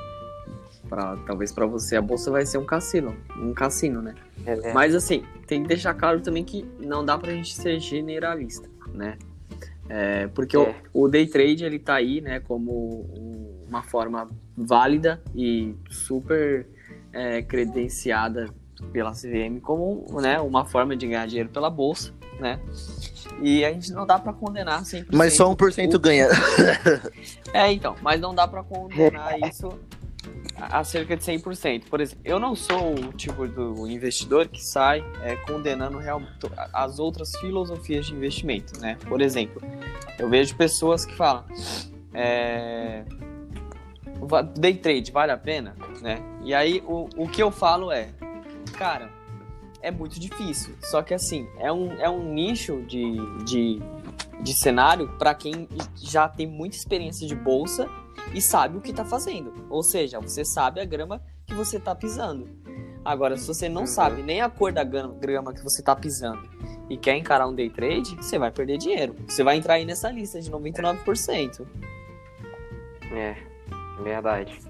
Pra, talvez pra você a bolsa vai ser um cassino. Um cassino, né? É verdade. Mas assim, tem que deixar claro também que não dá pra gente ser generalista, né? É, porque É. O, o day trade ele tá aí, né, como um- uma forma válida e super é, credenciada pela CVM como né, uma forma de ganhar dinheiro pela bolsa, né? E a gente não dá pra condenar 100%. Mas só 1% ganha. É, então, mas não dá pra condenar isso a cerca de 100%. Por exemplo, eu não sou o tipo do investidor que sai é, condenando real, as outras filosofias de investimento, né? Por exemplo, eu vejo pessoas que falam é, day trade vale a pena, né? E aí o, o que eu falo é, cara, é muito difícil. Só que assim, é um, é um nicho de, de, de cenário para quem já tem muita experiência de bolsa e sabe o que tá fazendo. Ou seja, você sabe a grama que você tá pisando. Agora, se você não Uhum. sabe nem a cor da grama que você tá pisando e quer encarar um day trade, você vai perder dinheiro. Você vai entrar aí nessa lista de 99%. É, verdade.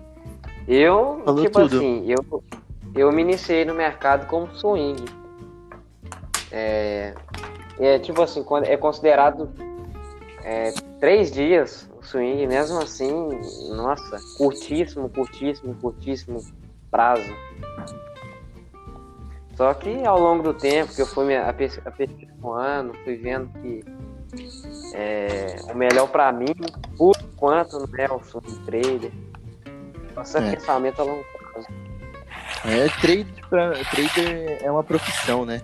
Eu, Falou tipo tudo. assim, eu, eu me iniciei no mercado como swing. É, é tipo assim, quando é considerado é, três dias swing, mesmo assim, nossa, curtíssimo, curtíssimo, curtíssimo prazo. Só que ao longo do tempo que eu fui me aperfeiçoando, fui vendo que é, o melhor pra mim, por enquanto, não é o swing trader. Nossa, É. pensamento a longo prazo. É, trade pra, trader é uma profissão, né?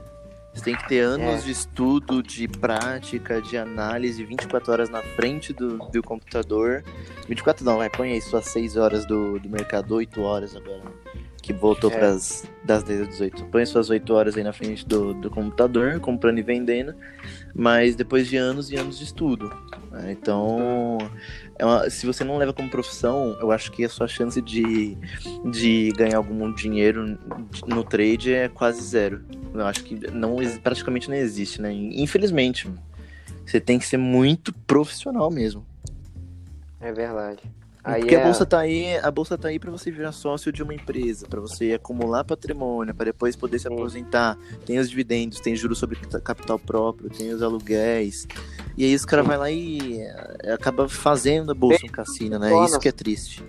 Você tem que ter anos É. de estudo, de prática, de análise, 24 horas na frente do, do computador. 24 não, vai, põe aí suas 6 horas do, do mercado, 8 horas agora. Que voltou É. pras das 10 às 18. Põe suas 8 horas aí na frente do, do computador, comprando e vendendo. Mas depois de anos e anos de estudo. né? Então, é uma- se você não leva como profissão, eu acho que a sua chance de, de ganhar algum dinheiro no trade é quase zero. Eu acho que não, praticamente não existe, né? Infelizmente. Você tem que ser muito profissional mesmo. É verdade. Aí Porque é- a bolsa tá aí, a bolsa tá aí para você virar sócio de uma empresa, para você acumular patrimônio, para depois poder se Sim. aposentar. Tem os dividendos, tem juros sobre capital próprio, tem os aluguéis. E aí os caras vai lá e eh, acaba fazendo a bolsa um cassino, né? Isso que é triste.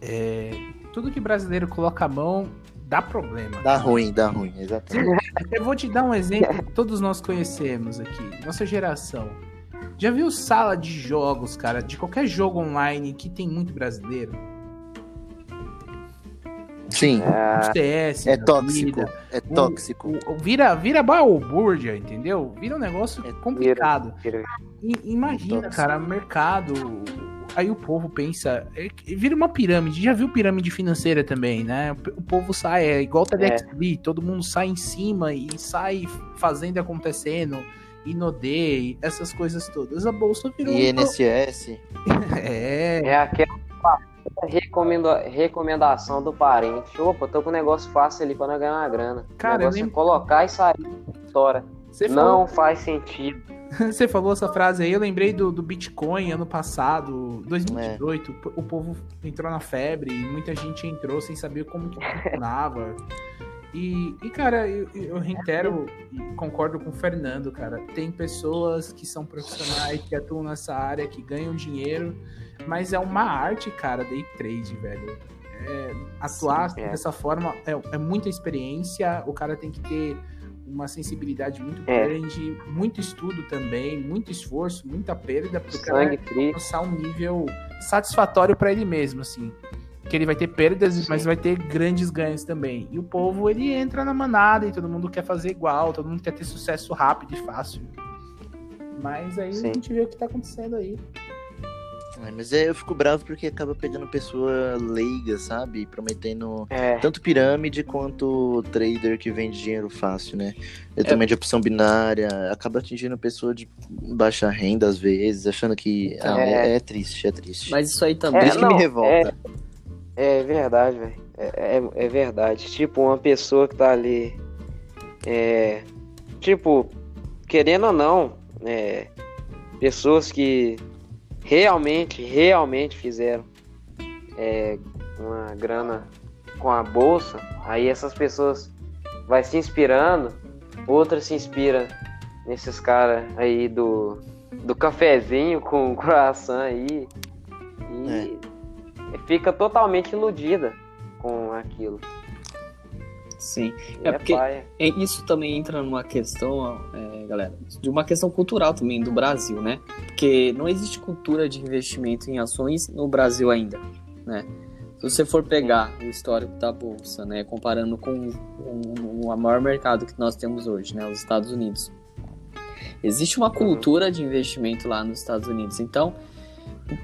É, tudo que brasileiro coloca a mão dá problema. Dá ruim, dá ruim, exatamente. Eu vou te dar um exemplo que todos nós conhecemos aqui, nossa geração. Já viu sala de jogos, cara, de qualquer jogo online que tem muito brasileiro? Sim, é, CS, é tóxico, vida, é tóxico. o- o- vira, vira balbúrdia, entendeu? Vira um negócio É, complicado. vira- I- imagina, Tóxico. cara, mercado. Aí o povo pensa, é vira uma pirâmide. Já viu pirâmide financeira também, né? O O povo sai, é igual o TEDxB, todo mundo sai em cima e sai fazendo e acontecendo, Inodê, essas coisas todas. A bolsa virou. um INSS. É, é aquela recomenda, recomendação do parente. Opa, tô com um negócio fácil ali pra não ganhar uma grana. Cara, o é colocar e sair. Você falou, Não faz sentido. você falou essa frase aí, eu lembrei do, do Bitcoin ano passado, 2018. O povo entrou na febre e muita gente entrou sem saber como que funcionava. E, e, cara, eu, eu reitero e concordo com o Fernando, cara. Tem pessoas que são profissionais, que atuam nessa área, que ganham dinheiro, mas é uma arte, cara, day trade, velho. É, atuar Sim, é. dessa forma é, é muita experiência, o cara tem que ter uma sensibilidade muito É. grande, muito estudo também, muito esforço, muita perda, pro cara Sangue frio. alcançar um nível satisfatório pra ele mesmo, assim. Que ele vai ter perdas, Sim. mas vai ter grandes ganhos também. E o povo, ele entra na manada e todo mundo quer fazer igual, todo mundo quer ter sucesso rápido e fácil. Mas aí Sim. a gente vê o que tá acontecendo aí. Ai, Mas é, eu fico bravo porque acaba pegando pessoa leiga, sabe? Prometendo É, tanto pirâmide quanto trader que vende dinheiro fácil, né? Eu também de opção binária, acaba atingindo pessoa de baixa renda às vezes, achando que ah, É. é, é triste, é triste. Mas isso aí também. É, isso que me não, revolta. É verdade, velho. É, é, é verdade. Tipo, uma pessoa que tá ali. É, tipo, querendo ou não, é, pessoas que realmente, realmente fizeram é, uma grana com a bolsa, aí essas pessoas vai se inspirando, outras se inspiram nesses caras aí do, do cafezinho com croissant aí e fica totalmente iludida com aquilo. Sim. E É porque-. É, Isso também entra numa questão, é, galera, de uma questão cultural também do Brasil, né? Porque não existe cultura de investimento em ações no Brasil ainda, né? Se você for pegar o histórico da bolsa, né, comparando com o, o maior mercado que nós temos hoje, né, os Estados Unidos, existe uma cultura de investimento lá nos Estados Unidos. Então,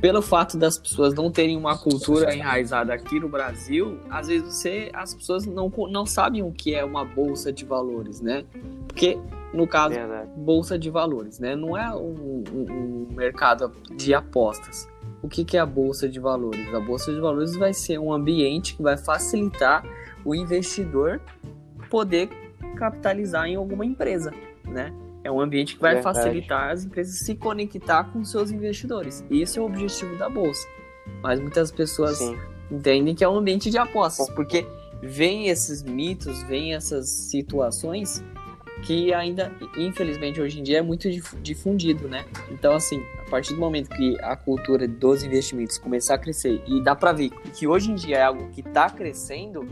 pelo fato das pessoas não terem uma cultura enraizada aqui no Brasil, às vezes você, as pessoas não, não sabem o que é uma bolsa de valores, né? Porque, no caso, Verdade. bolsa de valores, né? Não é um, um- um mercado de apostas. O que, que é a bolsa de valores? A bolsa de valores vai ser um ambiente que vai facilitar o investidor poder capitalizar em alguma empresa, né? É um ambiente que vai Verdade. facilitar as empresas se conectar com seus investidores. Esse é o objetivo da bolsa. Mas muitas pessoas Sim. entendem que é um ambiente de apostas, porque vem esses mitos, vem essas situações que ainda, infelizmente, hoje em dia é muito dif- difundido, né? Então, assim, a partir do momento que a cultura dos investimentos começar a crescer, e dá pra ver que hoje em dia é algo que tá crescendo,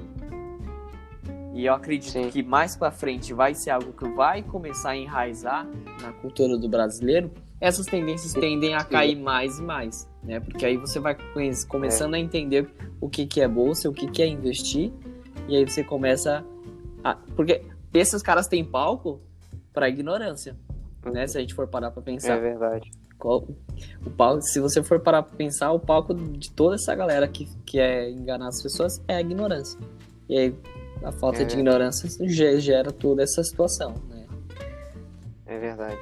e eu acredito Sim. que mais pra frente vai ser algo que vai começar a enraizar na cultura do brasileiro, essas tendências tendem a cair mais e mais, né? Porque aí você vai começando a entender o que, que é bolsa, o que, que é investir, E aí você começa a. Porque esses caras têm palco pra ignorância. Né? Se a gente for parar pra pensar. É verdade. Qual- o palco, se você for parar pra pensar, o palco de toda essa galera que, que é enganar as pessoas é a ignorância. E aí a falta É. de ignorância ge- gera toda essa situação, né? É verdade.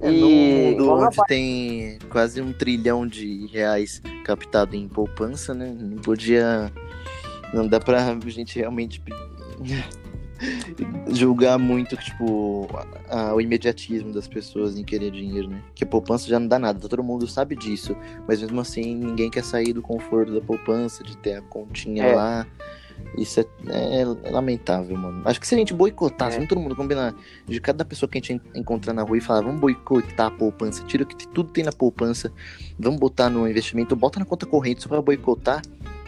É, E num mundo onde tem quase um trilhão de reais captado em poupança, né? Não podia. Não dá pra gente realmente julgar muito, tipo, a- a- o imediatismo das pessoas em querer dinheiro, né? Que a poupança já não dá nada, todo mundo sabe disso. Mas mesmo assim, ninguém quer sair do conforto da poupança, de ter a continha É. lá. Isso é, é lamentável, mano. Acho que se a gente boicotasse, É. vamos todo mundo combinar, de cada pessoa que a gente en- encontrar na rua e falar, vamos boicotar a poupança, tira o que tudo tem na poupança, vamos botar no investimento, bota na conta corrente só pra boicotar.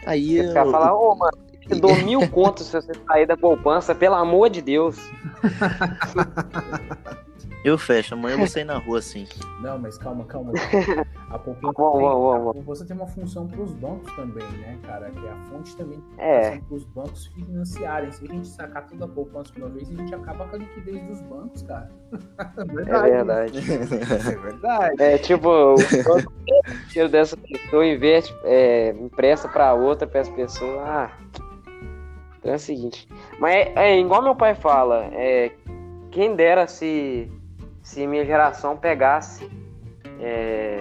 Aí. Esse cara eu- fala, ô, mano, eu dou mil contos se você sair da poupança, pelo amor de Deus. Eu fecho, amanhã eu vou sair na rua assim. Não, mas calma, calma. A poupança, a vamos. poupança tem uma função para os bancos também, né, cara? Que é a fonte também É. para os bancos financiarem. Se a gente sacar toda a poupança de uma vez, a gente acaba com a liquidez dos bancos, cara. É verdade. É verdade. É tipo, o banco pega o dinheiro dessa pessoa, investe, é, empresta pra outra, pra essa pessoa. Ah, então é o seguinte. Mas é, é igual meu pai fala, é, quem dera se, se minha geração pegasse, é,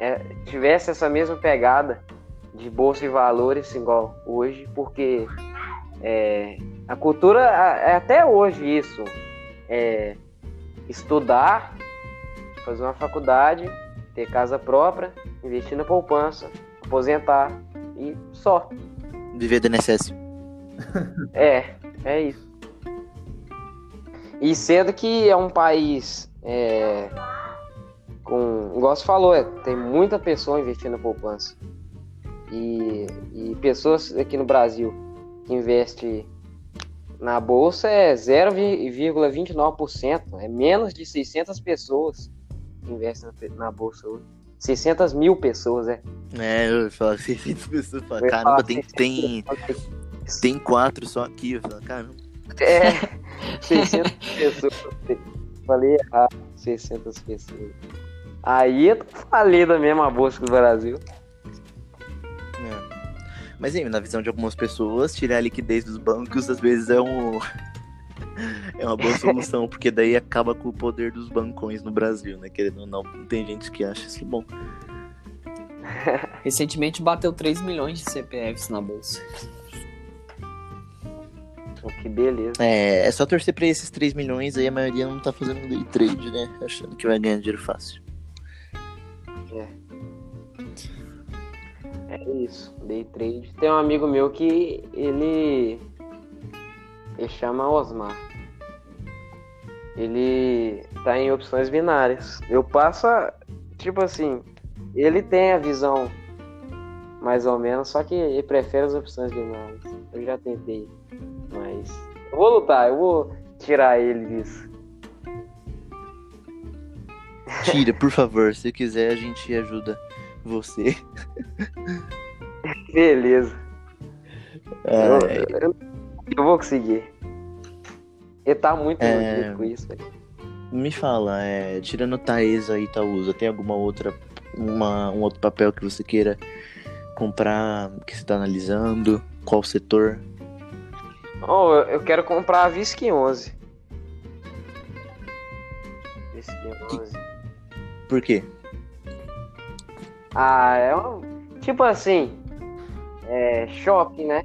é, tivesse essa mesma pegada de bolsa e valores igual hoje, porque é, a cultura é até hoje isso. É, estudar, fazer uma faculdade, ter casa própria, investir na poupança, aposentar e só. Viver do INSS. É, é isso. E sendo que é um país é, com, igual você falou, é, tem muita pessoa investindo na poupança. E, e pessoas aqui no Brasil que investem na bolsa é 0,29%. É menos de 600 pessoas que investem na, bolsa hoje. 600 mil pessoas, é. É, eu falo 600 pessoas, falo, caramba, tem, 600 tem, tem quatro só aqui. Eu falo, caramba. É, 600 pessoas. Falei errado, 600 pessoas. Aí eu falei da mesma bolsa que o Brasil. É. Mas hein, na visão de algumas pessoas, tirar a liquidez dos bancos às vezes é um. É uma boa solução, porque daí acaba com o poder dos bancões no Brasil, né? Querendo ou não, tem gente que acha isso bom. Recentemente bateu 3 milhões de CPFs na bolsa. Que beleza. É, é só torcer pra esses 3 milhões, aí a maioria não tá fazendo day trade, né? Achando que vai ganhar dinheiro fácil. É isso, day trade. Tem um amigo meu que ele. Ele chama Osmar. Ele tá em opções binárias. Eu passo. a- Tipo assim, ele tem a visão mais ou menos, só que ele prefere as opções binárias. Eu já tentei, mas. Eu vou lutar, eu vou tirar ele disso. Tira, por favor, se quiser a gente ajuda você. Beleza. Eu, eu- eu vou conseguir. Ele tá muito É. com isso, velho. Me fala, é, tirando Taesa e Itaúsa, tem alguma outra, uma, um outro papel que você queira comprar, que você tá analisando? Qual setor? Oh, eu- quero comprar a Visc 11. Visc 11. Por quê? Ah, é um. Tipo assim. É. Shopping, né?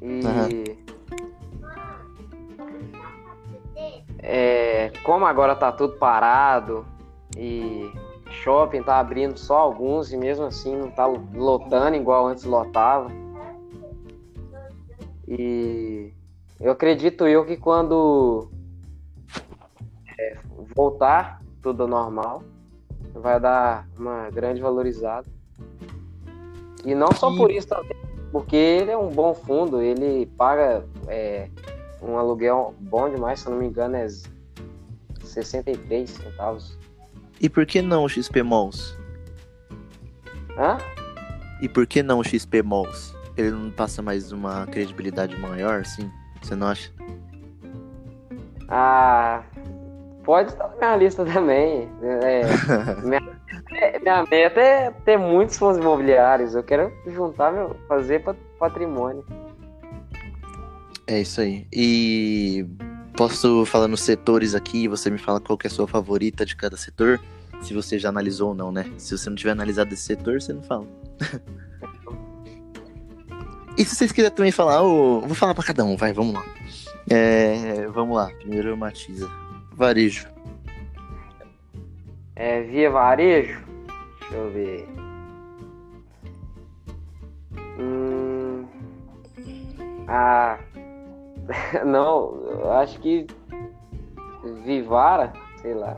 E. Aham. É. Como agora tá tudo parado e shopping tá abrindo só alguns e mesmo assim não tá lotando igual antes lotava. E eu acredito eu que quando é, voltar tudo normal, vai dar uma grande valorizada. E não só E- por isso também, porque ele é um bom fundo, ele paga é, um aluguel bom demais, se eu não me engano, é 63 centavos. E por que não o XP Malls? Hã? E por que não o XP Malls? Ele não passa mais uma credibilidade maior, assim? Você não acha? Ah, pode estar na minha lista também. É, minha, minha meta é ter muitos fundos imobiliários. Eu quero juntar, meu, fazer patrimônio. É isso aí. E posso falar nos setores aqui, você me fala qual que é a sua favorita de cada setor? Se você já analisou ou não, né? Se você não tiver analisado esse setor, você não fala. e se vocês quiserem também falar, oh, vou falar para cada um, vai, vamos lá. É, vamos lá, primeiro Matiza. Varejo. É, via varejo? Deixa eu ver. Hum... Ah. Não, eu acho que. Vivara, sei lá.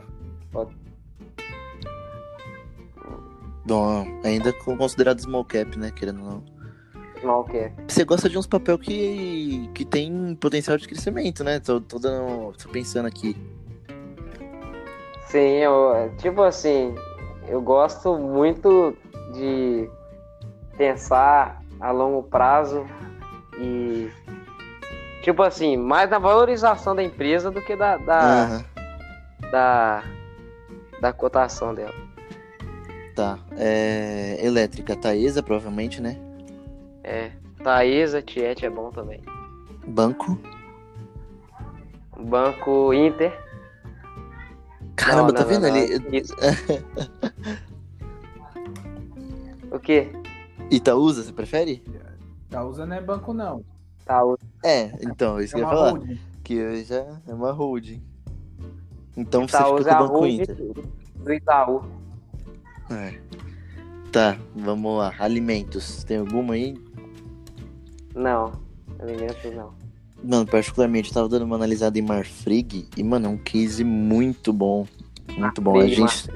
Bom, ainda considerado small cap, né? Querendo ou não. Cap. Você gosta de uns papel que, que tem potencial de crescimento, né? Tô, tô, dando, tô pensando aqui. Sim, eu, tipo assim, eu gosto muito de pensar a longo prazo e tipo assim, mais na valorização da empresa do que da da, uhum. da, da cotação dela. Tá. É, elétrica, Taesa, provavelmente, né? É. Taesa, Tiete é bom também. Banco? Banco Inter. Caramba, não, tá não, vendo não, ali? o quê? Itaúsa, você prefere? Itaúsa não é banco, não. Itaúsa. É, então, isso é que eu ia falar. Holding. Que já é uma holding. Então Itaúsa você fica com o Banco Inter. Do Itaú. É. Tá, vamos lá. Alimentos. Tem alguma aí? Não, alimentos não. Mano, particularmente, eu tava dando uma analisada em Marfrig e, mano, é um case muito bom. Muito bom. A gente,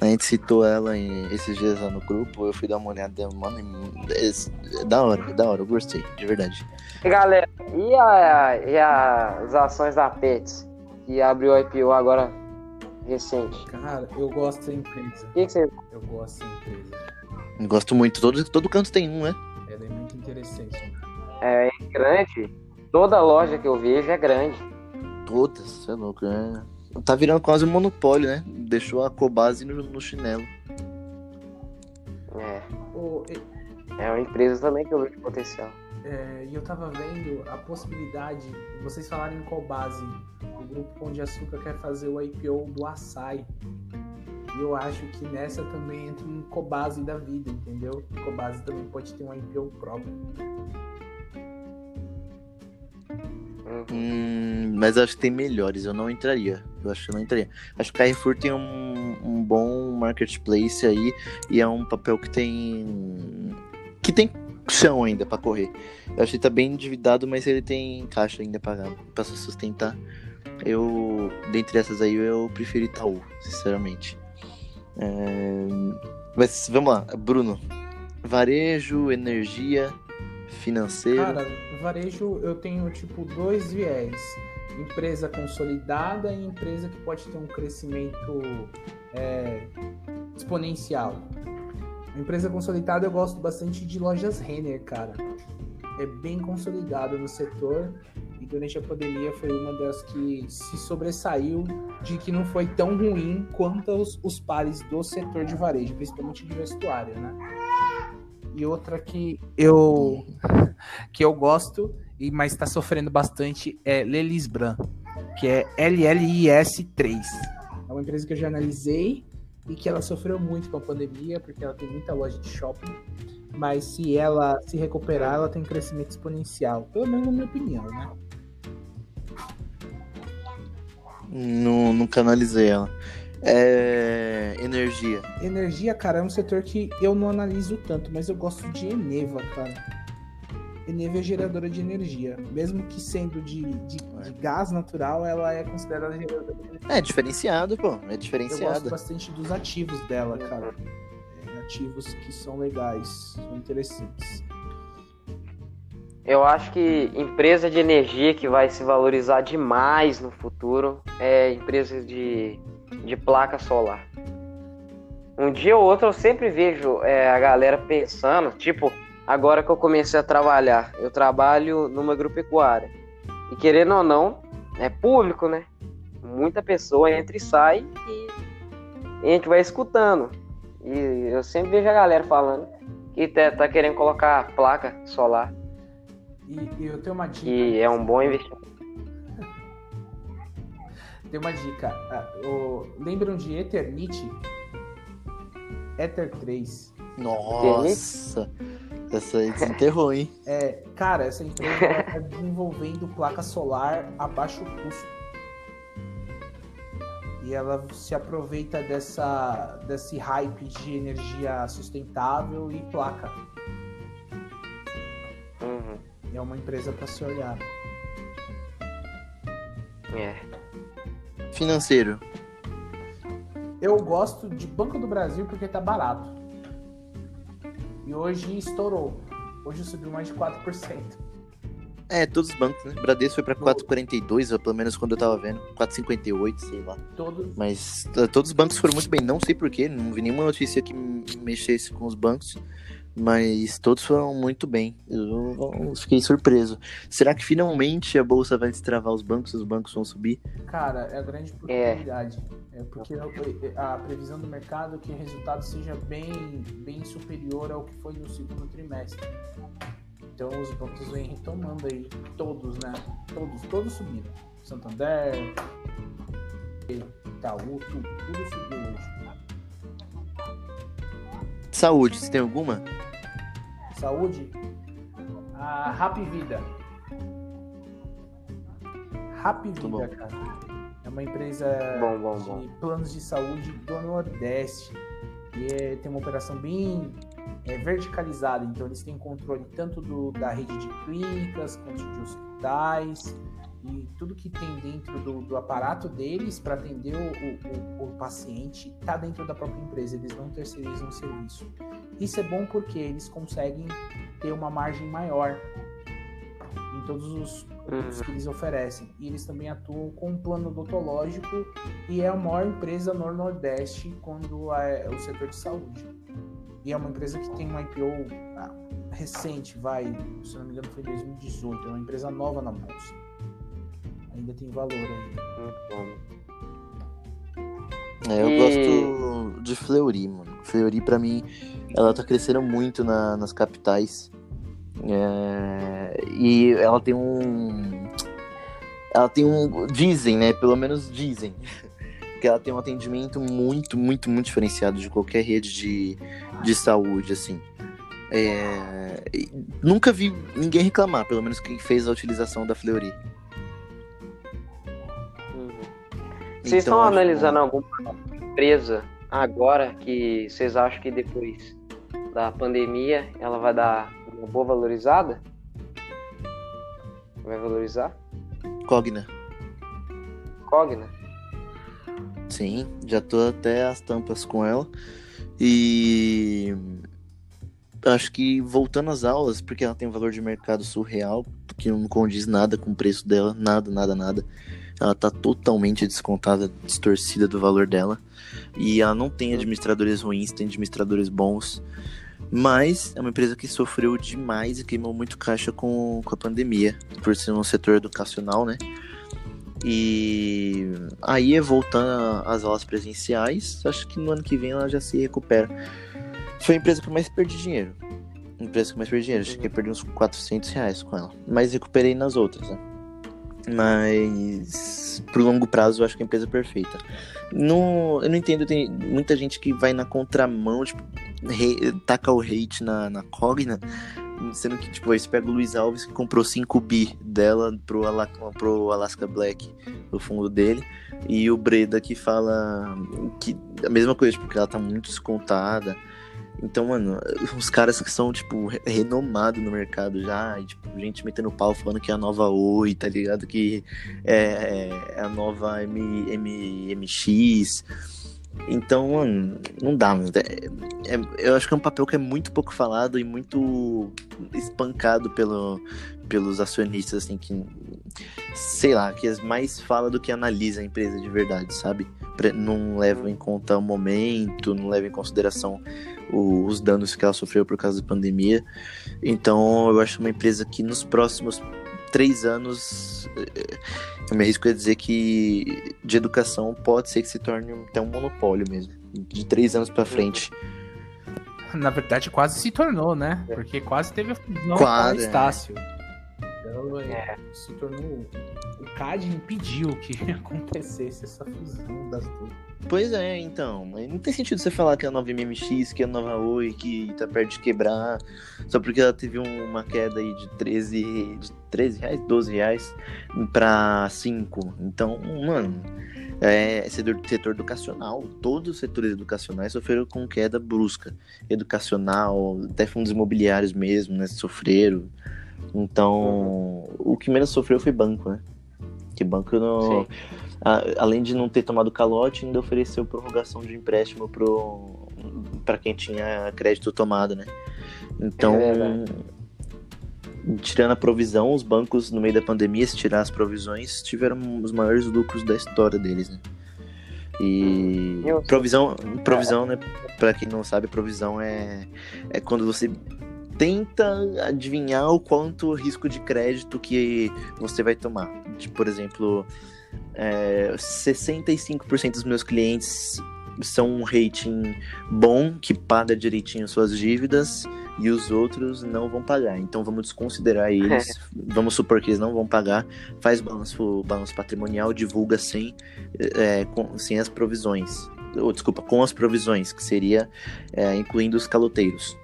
a gente citou ela em, esses dias lá no grupo, eu fui dar uma olhada, mano, é, é da hora, é da hora, eu gostei, de verdade. E galera, e, a, e as ações da Pets, que abriu o IPO agora recente? Cara, eu gosto da empresa. O que, que você... Eu gosto da empresa. Gosto muito, todo, todo canto tem um, né? É, é grande, toda loja que eu vejo é grande. Todas, você é louco, é... Tá virando quase um monopólio, né? Deixou a Cobase no, no chinelo. É. É uma empresa também que eu vejo potencial. É, e eu tava vendo a possibilidade, vocês falarem em Cobase, o grupo Pão de Açúcar quer fazer o IPO do açaí. E eu acho que nessa também entra um Cobase da vida, entendeu? Cobase também pode ter um IPO próprio. Hum, mas acho que tem melhores, eu não entraria. Eu acho que eu não entraria. Acho que o Carrefour tem um, um bom marketplace aí e é um papel que tem. que tem chão ainda para correr. Eu acho que ele tá bem endividado, mas ele tem caixa ainda para se sustentar. Eu, dentre essas aí, eu prefiro Itaú, sinceramente. É... Mas vamos lá, Bruno. Varejo, energia, financeiro. Cara, varejo eu tenho tipo dois viés. Empresa consolidada e empresa que pode ter um crescimento é, exponencial. empresa consolidada eu gosto bastante de lojas Renner, cara. É bem consolidada no setor e durante a pandemia foi uma das que se sobressaiu de que não foi tão ruim quanto os, os pares do setor de varejo, principalmente de vestuário, né? E outra que eu que eu gosto e mas está sofrendo bastante é Lelisbran, que é LLIS3. É uma empresa que eu já analisei e que ela sofreu muito com a pandemia porque ela tem muita loja de shopping, mas se ela se recuperar, ela tem crescimento exponencial, pelo menos na minha opinião, né? Não, nunca analisei ela. É... Energia. Energia, cara, é um setor que eu não analiso tanto, mas eu gosto de Eneva, cara. Eneva é geradora de energia. Mesmo que sendo de, de, de gás natural, ela é considerada geradora de energia. É diferenciado, pô. É diferenciado. Eu gosto bastante dos ativos dela, cara. É, ativos que são legais, são interessantes. Eu acho que empresa de energia que vai se valorizar demais no futuro é empresa de de placa solar. Um dia ou outro eu sempre vejo é, a galera pensando, tipo, agora que eu comecei a trabalhar, eu trabalho numa agropecuária. E querendo ou não, é público, né? Muita pessoa entra e sai e a gente vai escutando. E eu sempre vejo a galera falando que tá, tá querendo colocar placa solar. E, e eu tenho uma dica. Que é um bom investimento. Tem uma dica. Uh, o... Lembram de Eternity? Ether 3. Nossa! Essa aí desenterrou, hein? É, cara, essa empresa está desenvolvendo placa solar a baixo custo. E ela se aproveita dessa, desse hype de energia sustentável e placa. Uhum. É uma empresa para se olhar. É. Financeiro. Eu gosto de Banco do Brasil porque tá barato. E hoje estourou. Hoje subiu mais de 4%. É, todos os bancos, né? Bradesco foi pra 4,42, ou pelo menos quando eu tava vendo. 4,58, sei lá. Todos. Mas todos os bancos foram muito bem. Não sei porquê, não vi nenhuma notícia que mexesse com os bancos. Mas todos foram muito bem. Eu fiquei surpreso. Será que finalmente a bolsa vai destravar os bancos e os bancos vão subir? Cara, é a grande oportunidade. É, é porque a previsão do mercado é que o resultado seja bem, bem superior ao que foi no segundo trimestre. Então os bancos vêm retomando aí, todos, né? Todos, todos subiram. Santander, Itaú, tudo, tudo subiu hoje. Saúde, você tem alguma? Saúde? A Rap Vida. Rap Vida, cara. É uma empresa bom, bom, de bom. planos de saúde do Nordeste. E é, tem uma operação bem é, verticalizada. Então eles têm controle tanto do, da rede de clínicas quanto de hospitais e tudo que tem dentro do, do aparato deles para atender o, o, o paciente está dentro da própria empresa, eles não terceirizam o serviço. Isso é bom porque eles conseguem ter uma margem maior em todos os produtos que eles oferecem. E eles também atuam com um plano odontológico e é a maior empresa no Nordeste quando é o setor de saúde. E é uma empresa que tem uma IPO ah, recente, vai, se não me engano foi em 2018, é uma empresa nova na bolsa ainda tem valor aí. É, eu e... gosto de Fleury, mano. Fleury, pra mim, ela tá crescendo muito na, nas capitais. É... E ela tem um. Ela tem um. Dizem, né? Pelo menos dizem. Que ela tem um atendimento muito, muito, muito diferenciado de qualquer rede de, de saúde, assim. É... Nunca vi ninguém reclamar, pelo menos quem fez a utilização da Fleury. Vocês então, estão analisando alguma empresa agora que vocês acham que depois da pandemia ela vai dar uma boa valorizada? Vai valorizar? Cogna. Cogna? Sim, já tô até as tampas com ela. E acho que voltando às aulas, porque ela tem um valor de mercado surreal, que não condiz nada com o preço dela, nada, nada, nada ela tá totalmente descontada, distorcida do valor dela. E ela não tem administradores ruins, tem administradores bons. Mas é uma empresa que sofreu demais e queimou muito caixa com, com a pandemia, por ser um setor educacional, né? E aí, voltando às aulas presenciais, acho que no ano que vem ela já se recupera. Foi a empresa que mais perdi dinheiro. A empresa que mais perdi dinheiro. Acho que eu perdi uns 400 reais com ela. Mas recuperei nas outras, né? Mas pro longo prazo eu acho que é a empresa é perfeita. No, eu não entendo, tem muita gente que vai na contramão, tipo, re, taca o hate na, na Cogna, sendo que, tipo, você pega o Luiz Alves que comprou 5 bi dela pro, Ala, pro Alaska Black, no fundo dele, e o Breda que fala que a mesma coisa, porque tipo, ela tá muito descontada. Então, mano, os caras que são, tipo, renomados no mercado já, e, tipo, gente metendo pau falando que é a nova Oi, tá ligado? Que é, é a nova M, M, MX. Então, mano, não dá, mano. É, é, eu acho que é um papel que é muito pouco falado e muito espancado pelo, pelos acionistas, assim, que, sei lá, que mais fala do que analisa a empresa de verdade, sabe? não levam em conta o momento, não levam em consideração os danos que ela sofreu por causa da pandemia. Então, eu acho uma empresa que nos próximos três anos, eh, eu me arrisco a dizer que de educação pode ser que se torne até um monopólio mesmo. De três anos pra frente. Na verdade, quase se tornou, né? Porque quase teve a fusão Quase, com é. o Estácio. Então, é, É. se tornou. O CAD impediu que acontecesse essa fusão das duas. Pois é, então. Não tem sentido você falar que é a nova MMX, que é a nova Oi, que tá perto de quebrar, só porque ela teve um- uma queda aí de 13, de 13 reais, 12 reais pra 5. Então, mano, é setor, setor educacional. Todos os setores educacionais sofreram com queda brusca. Educacional, até fundos imobiliários mesmo, né? Sofreram. Então, o que menos sofreu foi banco, né? Que banco não. A- além de não ter tomado calote, ainda ofereceu prorrogação de empréstimo pro para quem tinha crédito tomado, né? Então, É tirando a provisão, os bancos no meio da pandemia, se tirar as provisões, tiveram os maiores lucros da história deles, né? E Eu- provisão, provisão, né? Para quem não sabe, provisão é é quando você tenta adivinhar o quanto risco de crédito que você vai tomar. Tipo, por exemplo, é, 65% dos meus clientes são um rating bom, que paga direitinho suas dívidas, e os outros não vão pagar. Então vamos desconsiderar eles, vamos supor que eles não vão pagar, faz balanço, balanço patrimonial, divulga sem, é, com- sem as provisões. Ou, desculpa, com as provisões, que seria é, incluindo os caloteiros.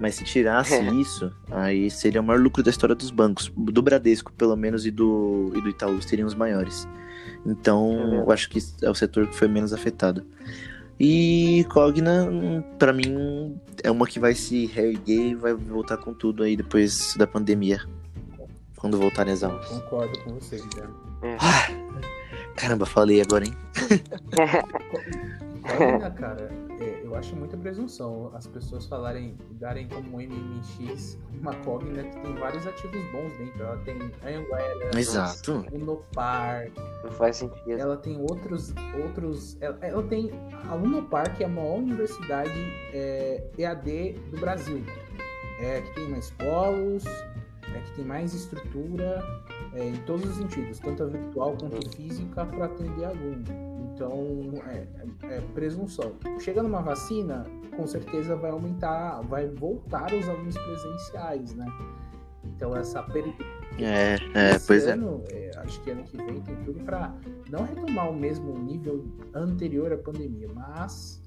Mas se tirasse É. isso, aí seria o maior lucro da história dos bancos. Do Bradesco, pelo menos, e do, e do Itaú seriam os maiores. Então, É eu acho que é o setor que foi menos afetado. E Cogna, pra mim, é uma que vai se reerguer e vai voltar com tudo aí depois da pandemia. Quando voltarem as aulas. Concordo com vocês, já. Caramba, falei agora, hein? Cogna, cara, é, eu acho muita presunção as pessoas falarem, darem como MMX uma Cogna que tem vários ativos bons dentro. Ela tem Anguera, Exato. Unopar, Não faz sentido. ela tem outros. outros ela, ela tem. A Unopar, que é a maior universidade é, EAD do Brasil. É que tem mais polos, é que tem mais estrutura é, em todos os sentidos, tanto a virtual quanto a física, para atender aluno. Então, é, é- é presunção. Chega numa vacina, com certeza vai aumentar, vai voltar os alunos presenciais, né? Então, essa peri- É, é, esse pois é. ano, é, acho que ano que vem tem tudo para não retomar o mesmo nível anterior à pandemia, mas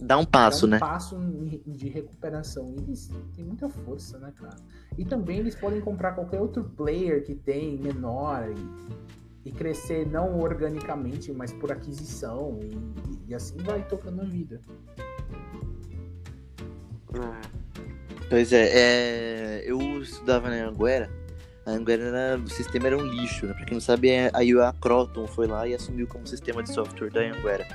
Dá um passo, dar um né? passo de recuperação. E eles têm muita força, né, cara? E também eles podem comprar qualquer outro player que tem menor e, e crescer não organicamente, mas por aquisição e, e assim vai tocando a vida. Pois é, é, eu estudava na Anguera. A Anguera era, o sistema era um lixo, né? Pra quem não sabe, é- aí a Croton foi lá e assumiu como sistema de software da Anguera.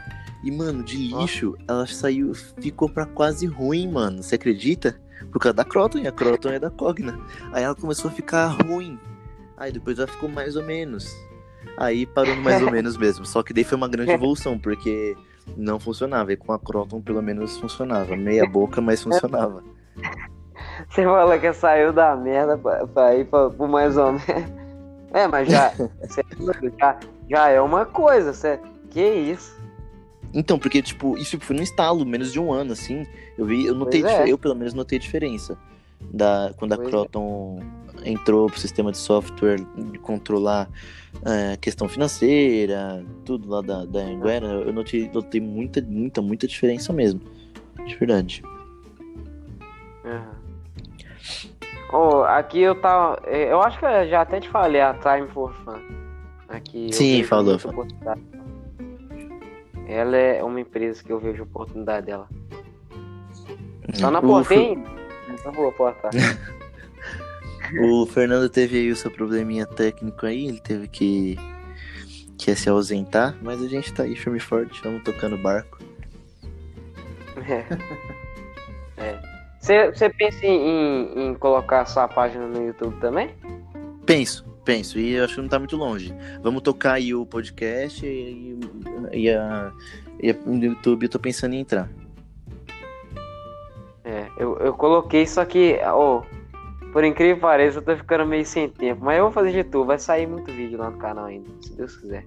E, mano, de lixo, ela saiu, ficou pra quase ruim, mano. Você acredita? Por causa da Croton, e a Croton é da Cogna. Aí ela começou a ficar ruim. Aí depois ela ficou mais ou menos. Aí parou mais ou menos mesmo. Só que daí foi uma grande evolução, porque não funcionava. E com a Croton, pelo menos, funcionava. Meia boca, mas funcionava. Você fala que saiu da merda pra, pra ir pra, pro mais ou menos. É, mas já, cê- já, já é uma coisa, cê, que isso? Então, porque, tipo, isso foi no estalo, menos de um ano, assim. Eu vi, eu notei, é. eu pelo menos notei a diferença. Da, quando a Pois é. Croton entrou pro sistema de software de controlar a questão financeira, tudo lá da, da Anguera, eu notei, notei muita, muita, muita diferença mesmo. De verdade. Aham. Ô, aqui eu tava. eh, Eu acho que eu já até te falei a Time for Fun. Aqui Sim, falou. Ela é uma empresa que eu vejo oportunidade dela. Só na O portinha. Não vou portar. O Fernando teve aí o seu probleminha técnico aí, ele teve que, que se ausentar, mas a gente tá aí firme e forte, vamos tocando barco. Você pensa em, em- em colocar sua página no YouTube também? Penso, Penso, e acho que não tá muito longe. Vamos tocar aí o podcast e, e, a, e a, no YouTube eu tô pensando em entrar. É, eu, eu coloquei, só que, ó, por incrível que pareça, eu tô ficando meio sem tempo. Mas eu vou fazer de tudo, vai sair muito vídeo lá no canal ainda, se Deus quiser.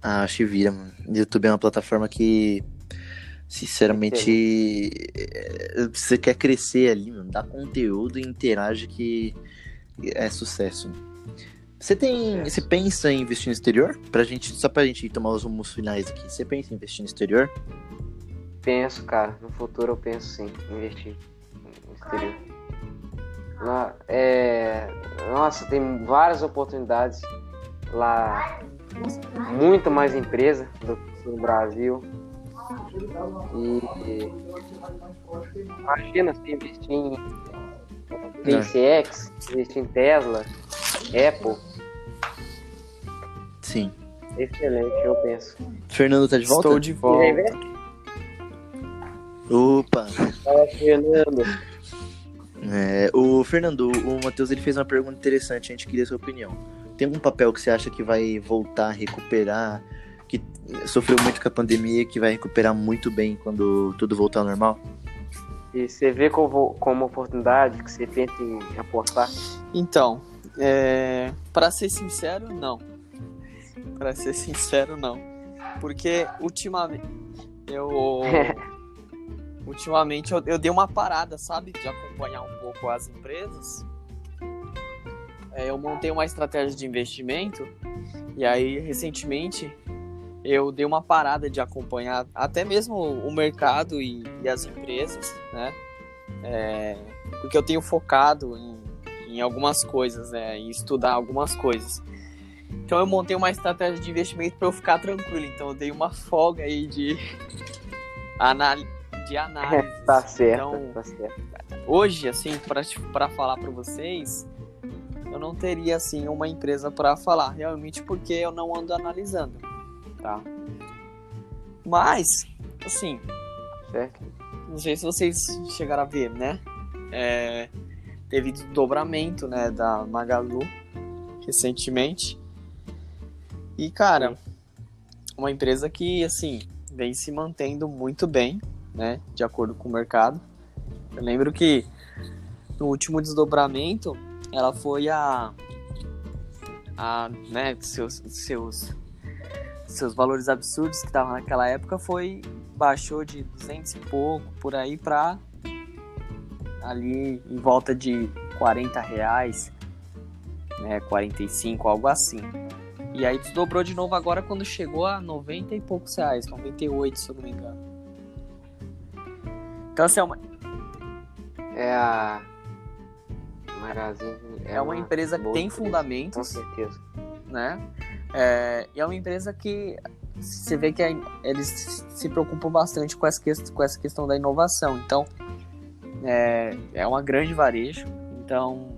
Ah, acho que vira, mano. YouTube é uma plataforma que, sinceramente, é, você quer crescer ali, mano, dá conteúdo e interage que é sucesso. Você tem. Você pensa em investir no exterior? Pra gente, só pra gente tomar os rumos finais aqui. Você pensa em investir no exterior? Penso, cara. No futuro eu penso sim, investir no exterior. Na, é, nossa, tem várias oportunidades lá. Muito mais empresa do que no Brasil. E imagina se investir em SpaceX, investir em Tesla, Apple. Sim. Excelente, eu penso. Fernando tá de volta? Estou de volta. E? Opa! Fala, Fernando. É, o Fernando, o Matheus ele fez uma pergunta interessante, a gente queria a sua opinião. Tem algum papel que você acha que vai voltar a recuperar, que sofreu muito com a pandemia, que vai recuperar muito bem quando tudo voltar ao normal? E você vê como, como oportunidade que você tenta em apostar? Então, é... para ser sincero, não. Para ser sincero, não. Porque ultimamente eu ultimamente eu, eu dei uma parada, sabe, de acompanhar um pouco as empresas. É, eu montei uma estratégia de investimento e aí recentemente eu dei uma parada de acompanhar até mesmo o mercado e, e as empresas, né? É, porque eu tenho focado em, em algumas coisas, né? Em estudar algumas coisas. Então eu montei uma estratégia de investimento para eu ficar tranquilo. Então eu dei uma folga aí de, anál de análise. tá certo, Então, tá certo. hoje, assim, para falar para vocês, eu não teria assim uma empresa para falar, realmente porque eu não ando analisando, tá? Mas, assim, certo. não sei se vocês chegaram a ver, né? É, teve desdobramento, né, da Magalu recentemente. E, cara, uma empresa que, assim, vem se mantendo muito bem, né, de acordo com o mercado. Eu lembro que no último desdobramento, ela foi a, a né, seus, seus, seus valores absurdos que estavam naquela época foi baixou de 200 e pouco por aí para ali em volta de 40 reais, né, 45, algo assim. E aí desdobrou de novo agora quando chegou a 90 e poucos reais, 98 se eu não me engano. Então assim, é uma, É a Magazine. é uma empresa que tem fundamentos. Com certeza. né? É, e é uma empresa que você vê que a- eles se preocupam bastante com essa, com essa questão da inovação. Então, é, é uma grande varejo. Então,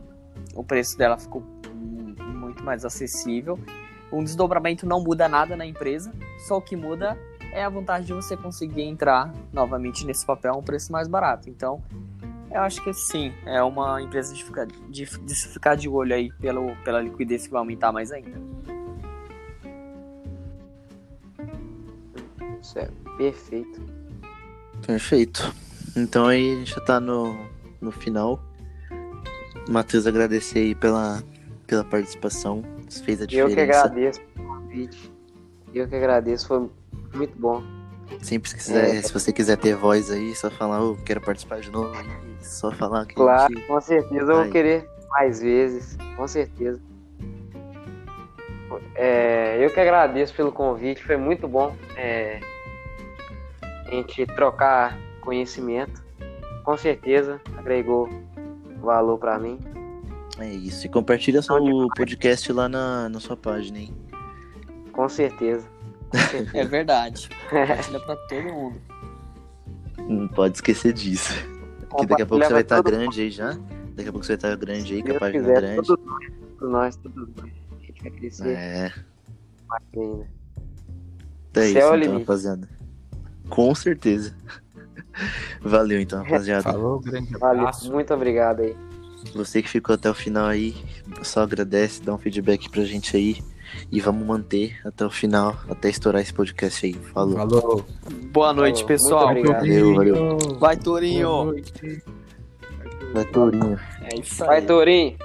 o preço dela ficou mu- muito mais acessível. Um desdobramento não muda nada na empresa, só o que muda é a vontade de você conseguir entrar novamente nesse papel a um preço mais barato. Então, eu acho que sim, é uma empresa de ficar de, de ficar de olho aí pelo, pela liquidez que vai aumentar mais ainda. Isso é perfeito. Perfeito. Então aí a gente já tá no, no final. Matheus, agradecer aí pela, pela participação. Isso fez a Eu diferença. que agradeço pelo convite. Eu que agradeço, foi muito bom. Sempre que quiser, É. se você quiser ter voz aí, só falar, ô, quero participar de novo. Só falar que Claro, gente- com certeza eu vou querer mais vezes, com certeza. É, eu que agradeço pelo convite, foi muito bom é, a gente trocar conhecimento. Com certeza agregou valor pra mim. É isso. E compartilha só o podcast lá na, na sua página, hein? Com certeza. É verdade. Compartilha pra todo mundo. Não pode esquecer disso. Porque daqui a pouco você vai estar todo grande aí já. Daqui a pouco você vai estar grande aí, Se com a Deus página quiser, grande. Tudo nós, tudo nós, tudo nós. A gente vai crescer É, mais ainda. é isso Céu é o então, limite. rapaziada. Com certeza. Valeu então, rapaziada. Falou, grande Valeu, abraço. muito obrigado aí. Você que ficou até o final aí, só agradece, dá um feedback pra gente aí. E vamos manter até o final, até estourar esse podcast aí. Falou. Falou. Boa noite, Falou. pessoal. Muito obrigado. Valeu, valeu. Vai, Torinho. Boa noite. Vai, Tourinho. É isso aí. Vai, Torinho.